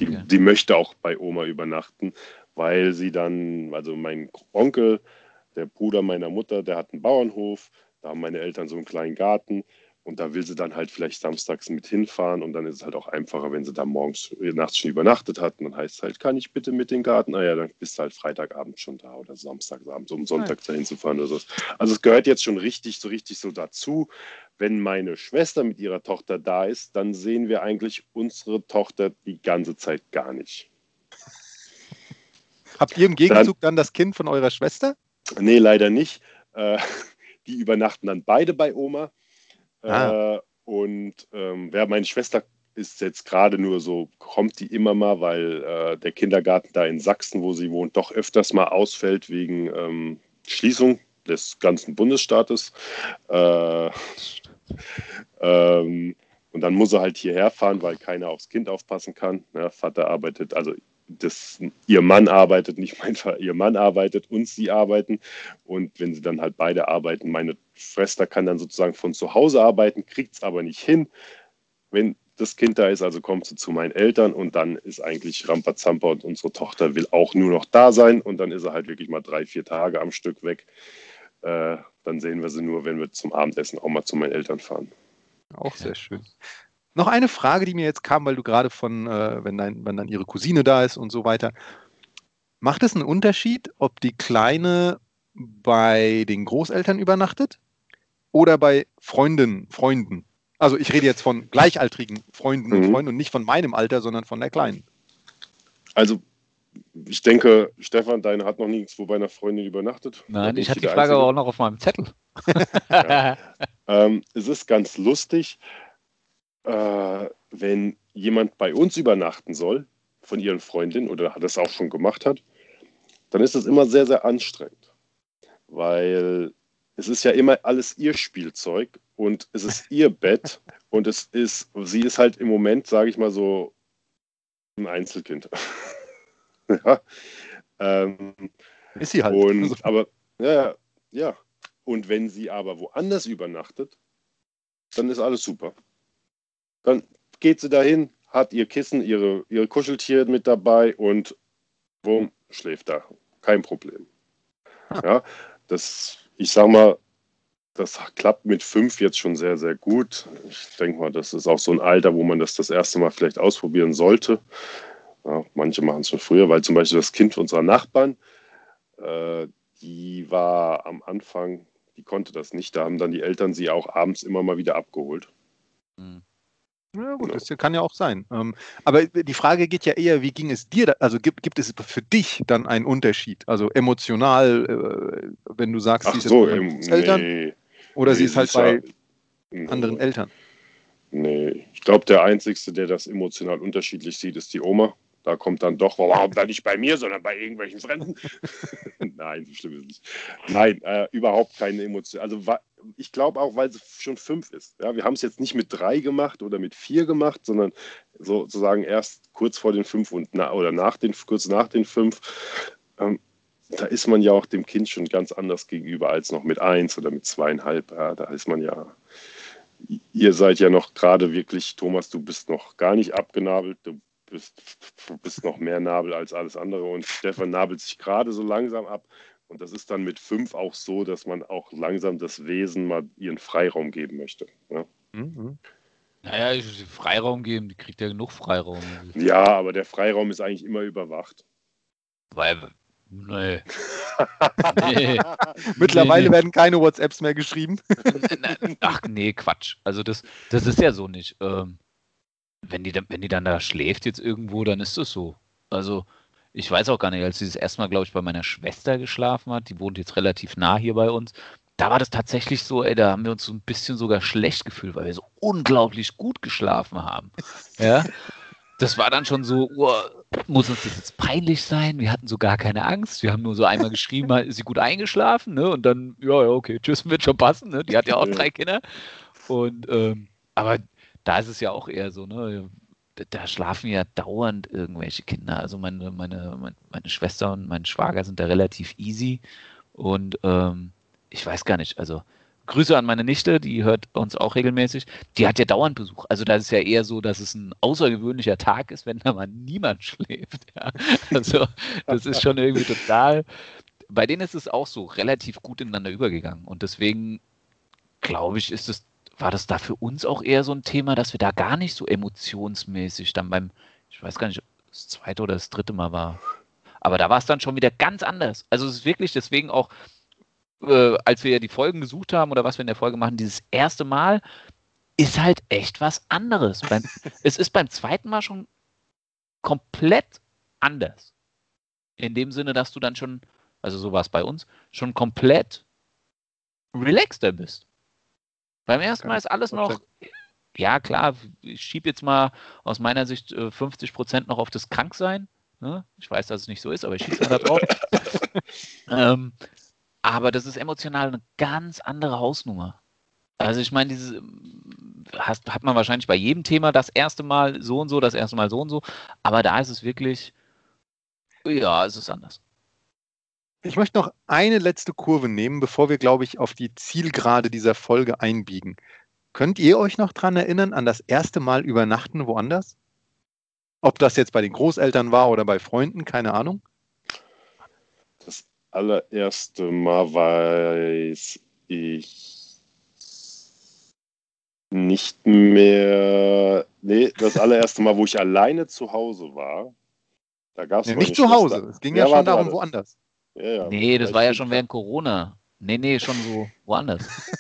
Die, okay. die möchte auch bei Oma übernachten, weil sie dann, also mein Onkel, der Bruder meiner Mutter, der hat einen Bauernhof, da haben meine Eltern so einen kleinen Garten und da will sie dann halt vielleicht samstags mit hinfahren und dann ist es halt auch einfacher, wenn sie da morgens, äh, nachts schon übernachtet hat. Und dann heißt es halt, kann ich bitte mit den Garten? Ah ja, dann bist du halt Freitagabend schon da oder Samstagabend, so um Sonntag ja. dahin zu fahren oder so. Also es gehört jetzt schon richtig, so richtig so dazu. Wenn meine Schwester mit ihrer Tochter da ist, dann sehen wir eigentlich unsere Tochter die ganze Zeit gar nicht. Habt ihr im Gegenzug dann, dann das Kind von eurer Schwester? Nee, leider nicht. Äh, <laughs> die übernachten dann beide bei Oma. Ah. Äh, und ähm, ja, meine Schwester ist jetzt gerade nur so, kommt die immer mal, weil äh, der Kindergarten da in Sachsen, wo sie wohnt, doch öfters mal ausfällt wegen ähm, Schließung des ganzen Bundesstaates. Äh, <laughs> ähm, und dann muss er halt hierher fahren, weil keiner aufs Kind aufpassen kann. Ja, Vater arbeitet, also das, ihr Mann arbeitet, nicht mein Vater, ihr Mann arbeitet und sie arbeiten. Und wenn sie dann halt beide arbeiten, meine Schwester kann dann sozusagen von zu Hause arbeiten, kriegt es aber nicht hin. Wenn das Kind da ist, also kommt sie zu meinen Eltern und dann ist eigentlich Rampazampa und unsere Tochter will auch nur noch da sein und dann ist er halt wirklich mal drei, vier Tage am Stück weg. Äh, dann sehen wir sie nur, wenn wir zum Abendessen auch mal zu meinen Eltern fahren. Auch sehr schön. Noch eine Frage, die mir jetzt kam, weil du gerade von, äh, wenn, dein, wenn dann ihre Cousine da ist und so weiter. Macht es einen Unterschied, ob die Kleine bei den Großeltern übernachtet oder bei Freundinnen, Freunden? Also ich rede jetzt von gleichaltrigen Freunden mhm. und Freunden und nicht von meinem Alter, sondern von der Kleinen. Also ich denke, Stefan, deine hat noch nirgendwo bei einer Freundin übernachtet. Nein, ich hatte die Frage aber auch noch auf meinem Zettel. <laughs> ja. ähm, es ist ganz lustig äh, wenn jemand bei uns übernachten soll, von ihren Freundinnen oder das auch schon gemacht hat, dann ist das immer sehr, sehr anstrengend. Weil es ist ja immer alles ihr Spielzeug und es ist ihr Bett <laughs> und es ist, sie ist halt im Moment, sage ich mal so, ein Einzelkind. <laughs> ja. ähm, Ist sie halt. Und, Also, aber, ja, ja. Und wenn sie aber woanders übernachtet, dann ist alles super. Dann geht sie dahin, hat ihr Kissen, ihre, ihre Kuscheltiere mit dabei und bumm, schläft da. Kein Problem. Ja, das, ich sag mal, das klappt mit fünf jetzt schon sehr, sehr gut. Ich denke mal, das ist auch so ein Alter, wo man das das erste Mal vielleicht ausprobieren sollte. Ja, manche machen es schon früher, weil zum Beispiel das Kind unserer Nachbarn, äh, die war am Anfang, die konnte das nicht. Da haben dann die Eltern sie auch abends immer mal wieder abgeholt. Hm. Ja gut, das kann ja auch sein. Ähm, aber die Frage geht ja eher, wie ging es dir? Da? Also gibt, gibt es für dich dann einen Unterschied? Also emotional, äh, wenn du sagst, Ach sie ist so, bei Eltern nee, oder nee, sie ist halt ja- bei nee. anderen Eltern. Nee, ich glaube, der Einzige, der das emotional unterschiedlich sieht, ist die Oma. Da kommt dann doch, warum dann nicht bei mir, sondern bei irgendwelchen Fremden? <laughs> Nein, so schlimm ist es nicht. Nein, äh, überhaupt keine Emotion. Also ich glaube auch, weil sie schon fünf ist. Ja, wir haben es jetzt nicht mit drei gemacht oder mit vier gemacht, sondern sozusagen erst kurz vor den fünf und na, oder nach den, kurz nach den fünf. Ähm, da ist man ja auch dem Kind schon ganz anders gegenüber als noch mit eins oder mit zweieinhalb. Ja, da ist man ja ihr seid ja noch gerade wirklich, Thomas, du bist noch gar nicht abgenabelt, du bist, du bist noch mehr Nabel als alles andere und Stefan nabelt sich gerade so langsam ab. Und das ist dann mit fünf auch so, dass man auch langsam das Wesen mal ihren Freiraum geben möchte. Ja, Mhm. Naja, ich will Freiraum geben, die kriegt ja genug Freiraum. ja aber der Freiraum ist eigentlich immer überwacht. Weil, nee. <laughs> nee. <laughs> Mittlerweile nee. werden keine WhatsApps mehr geschrieben. <laughs> Ach nee, Quatsch. Also das, das ist ja so nicht. Ähm, wenn, die, dann- wenn die dann da schläft jetzt irgendwo, dann ist das so. Also ich weiß auch gar nicht, als sie das erste Mal, glaube ich, bei meiner Schwester geschlafen hat, die wohnt jetzt relativ nah hier bei uns, da war das tatsächlich so, ey, da haben wir uns so ein bisschen sogar schlecht gefühlt, weil wir so unglaublich gut geschlafen haben. <laughs> Ja. Das war dann schon so, oh, muss uns das jetzt peinlich sein? Wir hatten so gar keine Angst. Wir haben nur so einmal geschrieben, <laughs> ist sie gut eingeschlafen, ne? Und dann, ja, ja, okay, tschüss, <laughs> wird schon passen, ne? Die hat ja auch drei Kinder. Und ähm, aber da ist es ja auch eher so, ne? Da, schlafen ja dauernd irgendwelche Kinder. Also meine, meine, meine, meine Schwester und mein Schwager sind da relativ easy. Und ähm, ich weiß gar nicht, also Grüße an meine Nichte, die hört uns auch regelmäßig. Die hat ja dauernd Besuch. Also da ist ja eher so, dass es ein außergewöhnlicher Tag ist, wenn da mal niemand <laughs> schläft. Ja. Also das ist schon irgendwie total. Bei denen ist es auch so relativ gut ineinander übergegangen. Und deswegen glaube ich, ist es, war das da für uns auch eher so ein Thema, dass wir da gar nicht so emotionsmäßig dann beim, ich weiß gar nicht, das zweite oder das dritte Mal war. Aber da war es dann schon wieder ganz anders. Also es ist wirklich deswegen auch, äh, als wir ja die Folgen gesucht haben oder was wir in der Folge machen, dieses erste Mal ist halt echt was anderes. Beim, <laughs> es ist beim zweiten Mal schon komplett anders. In dem Sinne, dass du dann schon, also so war es bei uns, schon komplett relaxter bist. Beim ersten Mal ist alles noch, ja klar, ich schiebe jetzt mal aus meiner Sicht äh, 50 Prozent noch auf das Kranksein. Ne? Ich weiß, dass es nicht so ist, aber ich schieße mal da drauf. <laughs> ähm, aber das ist emotional eine ganz andere Hausnummer. Also ich meine, diese ähm, hast, hat man wahrscheinlich bei jedem Thema das erste Mal so und so, das erste Mal so und so, aber da ist es wirklich, ja, es ist anders. Ich möchte noch eine letzte Kurve nehmen, bevor wir, glaube ich, auf die Zielgerade dieser Folge einbiegen. Könnt ihr euch noch dran erinnern an das erste Mal übernachten woanders? Ob das jetzt bei den Großeltern war oder bei Freunden, keine Ahnung. Das allererste Mal weiß ich nicht mehr. Nee, das allererste Mal, wo ich alleine zu Hause war, da gab es Ja, nicht zu Hause. Es ging ja, schon warte, darum, woanders. Ja, ja, Nee, das vielleicht war ja schon während Corona. Nee, nee, schon so woanders. <laughs>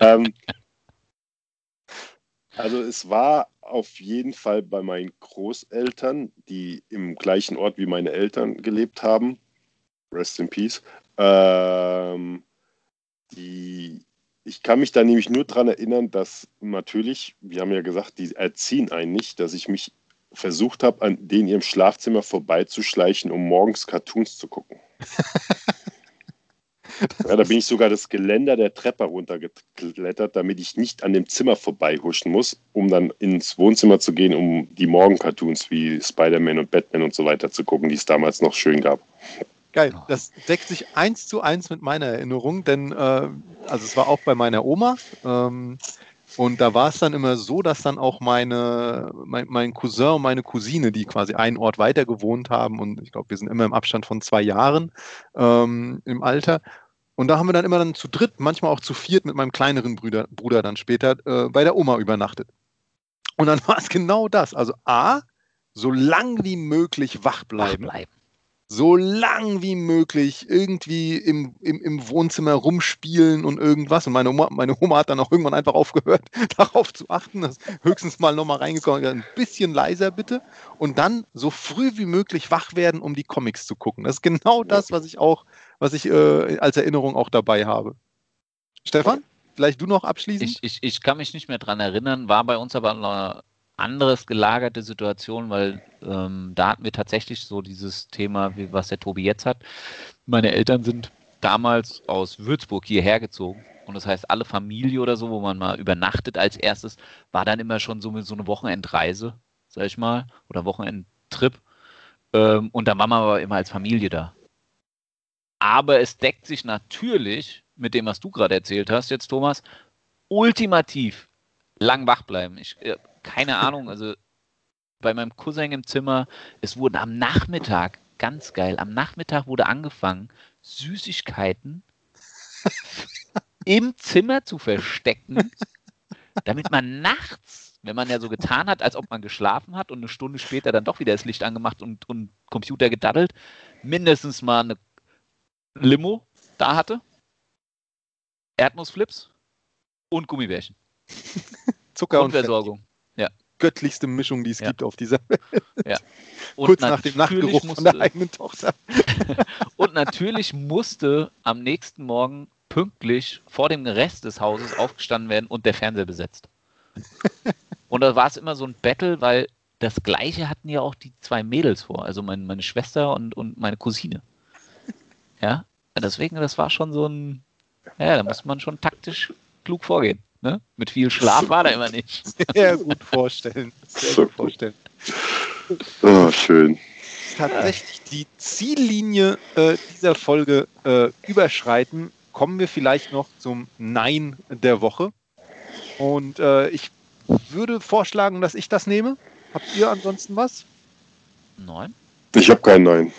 Ähm, also es war auf jeden Fall bei meinen Großeltern, die im gleichen Ort wie meine Eltern gelebt haben. Rest in Peace. Ähm, die, ich kann mich da nämlich nur daran erinnern, dass natürlich, wir haben ja gesagt, die erziehen einen nicht, dass ich mich versucht habe, an denen ihrem Schlafzimmer vorbeizuschleichen, um morgens Cartoons zu gucken. <laughs> Ja, da bin ich sogar das Geländer der Treppe runtergeklettert, damit ich nicht an dem Zimmer vorbeihuschen muss, um dann ins Wohnzimmer zu gehen, um die Morgencartoons wie Spider-Man und Batman und so weiter zu gucken, die es damals noch schön gab. Geil, das deckt sich eins zu eins mit meiner Erinnerung, denn äh, also es war auch bei meiner Oma. Ähm, und da war es dann immer so, dass dann auch meine, mein, mein, Cousin und meine Cousine, die quasi einen Ort weiter gewohnt haben, und ich glaube, wir sind immer im Abstand von zwei Jahren ähm, im Alter. Und da haben wir dann immer dann zu dritt, manchmal auch zu viert mit meinem kleineren Bruder, Bruder dann später äh, bei der Oma übernachtet. Und dann war es genau das. Also A, so lang wie möglich wach bleiben. Wach bleiben so lang wie möglich irgendwie im, im, im Wohnzimmer rumspielen und irgendwas. Und meine Oma, meine Oma hat dann auch irgendwann einfach aufgehört, <laughs> darauf zu achten, dass höchstens mal nochmal reingekommen ein bisschen leiser bitte. Und dann so früh wie möglich wach werden, um die Comics zu gucken. Das ist genau das, was ich auch, was ich äh, als Erinnerung auch dabei habe. Stefan, vielleicht du noch abschließend? Ich, ich, ich kann mich nicht mehr dran erinnern, war bei uns aber anderes gelagerte Situation, weil ähm, da hatten wir tatsächlich so dieses Thema, wie, was der Tobi jetzt hat. Meine Eltern sind damals aus Würzburg hierher gezogen. Und das heißt, alle Familie oder so, wo man mal übernachtet als erstes, war dann immer schon so, so eine Wochenendreise, sag ich mal, oder Wochenendtrip. Ähm, und dann war man aber immer als Familie da. Aber es deckt sich natürlich mit dem, was du gerade erzählt hast, jetzt Thomas, ultimativ lang wach bleiben. Ich, äh, keine Ahnung, also bei meinem Cousin im Zimmer, es wurden am Nachmittag, ganz geil, am Nachmittag wurde angefangen, Süßigkeiten im Zimmer zu verstecken, damit man nachts, wenn man ja so getan hat, als ob man geschlafen hat und eine Stunde später dann doch wieder das Licht angemacht und, und Computer gedaddelt, mindestens mal eine Limo da hatte, Erdnussflips und Gummibärchen. <laughs> Zucker und, und Versorgung. Ja. Göttlichste Mischung, die es ja. gibt auf dieser Welt. Ja. <laughs> Kurz nach dem Nachtgeruch musste, von der eigenen Tochter. <laughs> und natürlich musste am nächsten Morgen pünktlich vor dem Rest des Hauses aufgestanden werden und der Fernseher besetzt. Und da war es immer so ein Battle, weil das Gleiche hatten ja auch die zwei Mädels vor, also mein, meine Schwester und, und meine Cousine. Ja, deswegen, das war schon so ein, ja, da muss man schon taktisch klug vorgehen. Ne? Mit viel Schlaf war da immer nicht. <laughs> Sehr gut vorstellen. Sehr gut vorstellen. Oh, schön. Tatsächlich die Ziellinie äh, dieser Folge äh, überschreiten, kommen wir vielleicht noch zum Nein der Woche. Und äh, ich würde vorschlagen, dass ich das nehme. Habt ihr ansonsten was? Nein. Ich habe kein Nein.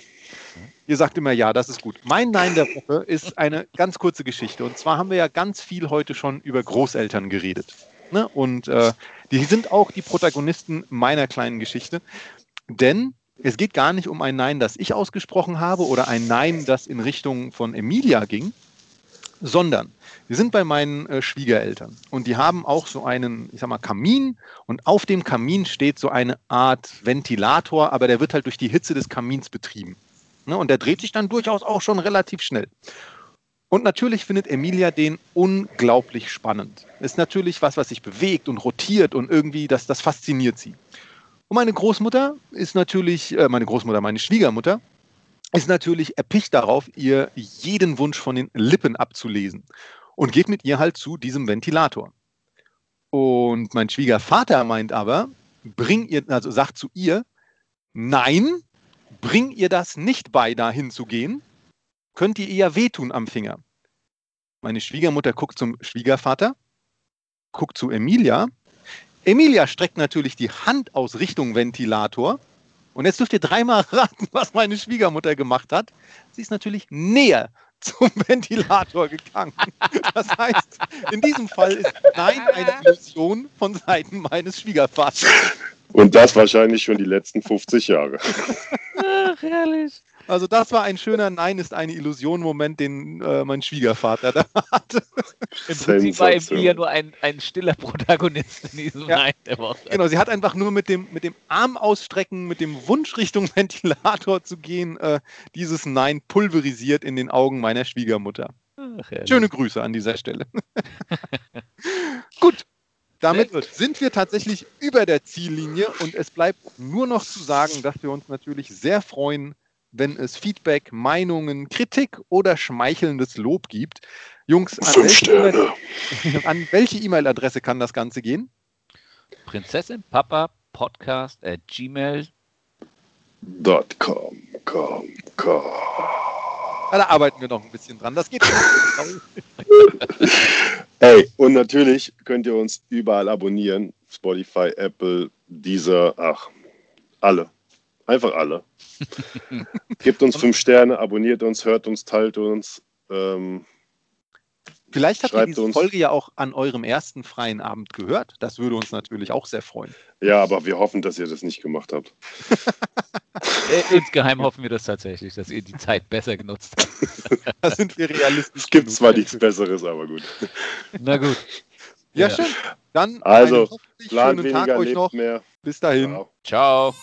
Ihr sagt immer ja, das ist gut. Mein Nein der Woche ist eine ganz kurze Geschichte. Und zwar haben wir ja ganz viel heute schon über Großeltern geredet. Ne? Und äh, die sind auch die Protagonisten meiner kleinen Geschichte. Denn es geht gar nicht um ein Nein, das ich ausgesprochen habe oder ein Nein, das in Richtung von Emilia ging, sondern wir sind bei meinen äh, Schwiegereltern und die haben auch so einen, ich sag mal, Kamin und auf dem Kamin steht so eine Art Ventilator, aber der wird halt durch die Hitze des Kamins betrieben. Ne? Und der dreht sich dann durchaus auch schon relativ schnell. Und natürlich findet Emilia den unglaublich spannend. Ist natürlich was, was sich bewegt und rotiert und irgendwie, das, das fasziniert sie. Und meine Großmutter ist natürlich, äh, meine Großmutter, meine Schwiegermutter, ist natürlich erpicht darauf, ihr jeden Wunsch von den Lippen abzulesen und geht mit ihr halt zu diesem Ventilator. Und mein Schwiegervater meint aber, bring ihr, also sagt zu ihr, nein, Bring ihr das nicht bei, da hinzugehen, könnt ihr eher wehtun am Finger. Meine Schwiegermutter guckt zum Schwiegervater, guckt zu Emilia. Emilia streckt natürlich die Hand aus Richtung Ventilator. Und jetzt dürft ihr dreimal <laughs> raten, was meine Schwiegermutter gemacht hat. Sie ist natürlich näher <laughs> zum Ventilator gegangen. Das heißt, in diesem Fall ist Nein eine Illusion von Seiten meines Schwiegervaters. Und das wahrscheinlich schon die letzten 50 Jahre. <laughs> Herrlich. Also das war ein schöner Nein ist eine Illusion-Moment, den äh, mein Schwiegervater da hatte. Im Prinzip war Emilia nur ein, ein stiller Protagonist in diesem ja. Nein der Woche. Genau, sie hat einfach nur mit dem, mit dem Arm ausstrecken, mit dem Wunsch Richtung <laughs> Ventilator zu gehen, äh, dieses Nein pulverisiert in den Augen meiner Schwiegermutter. Ach, Schöne Grüße an dieser Stelle. <laughs> Gut, damit sind wir tatsächlich über der Ziellinie und es bleibt nur noch zu sagen, dass wir uns natürlich sehr freuen, wenn es Feedback, Meinungen, Kritik oder schmeichelndes Lob gibt. Jungs, an Fünf welche <laughs> E-Mail-Adresse kann das Ganze gehen? Prinzessin Papa Podcast at Gmail. Dot com, com, Ah, Da arbeiten wir noch ein bisschen dran. Das geht. Hey, <laughs> und natürlich könnt ihr uns überall abonnieren. Spotify, Apple, Deezer, ach, alle. Einfach alle. <laughs> Gebt uns fünf Sterne, abonniert uns, hört uns, teilt uns. Ähm, Vielleicht habt ihr Schreibt diese uns. Folge ja auch an eurem ersten freien Abend gehört. Das würde uns natürlich auch sehr freuen. ja, aber wir hoffen, dass ihr das nicht gemacht habt. <laughs> Äh, insgeheim hoffen wir das tatsächlich, dass ihr die Zeit besser genutzt habt. <laughs> Da sind wir realistisch. Es gibt genug. zwar nichts Besseres, aber gut. Na gut. Ja, Ja. schön. Dann Also, einen Plan schönen Tag weniger, euch noch. mehr. Bis dahin. Ciao. Ciao.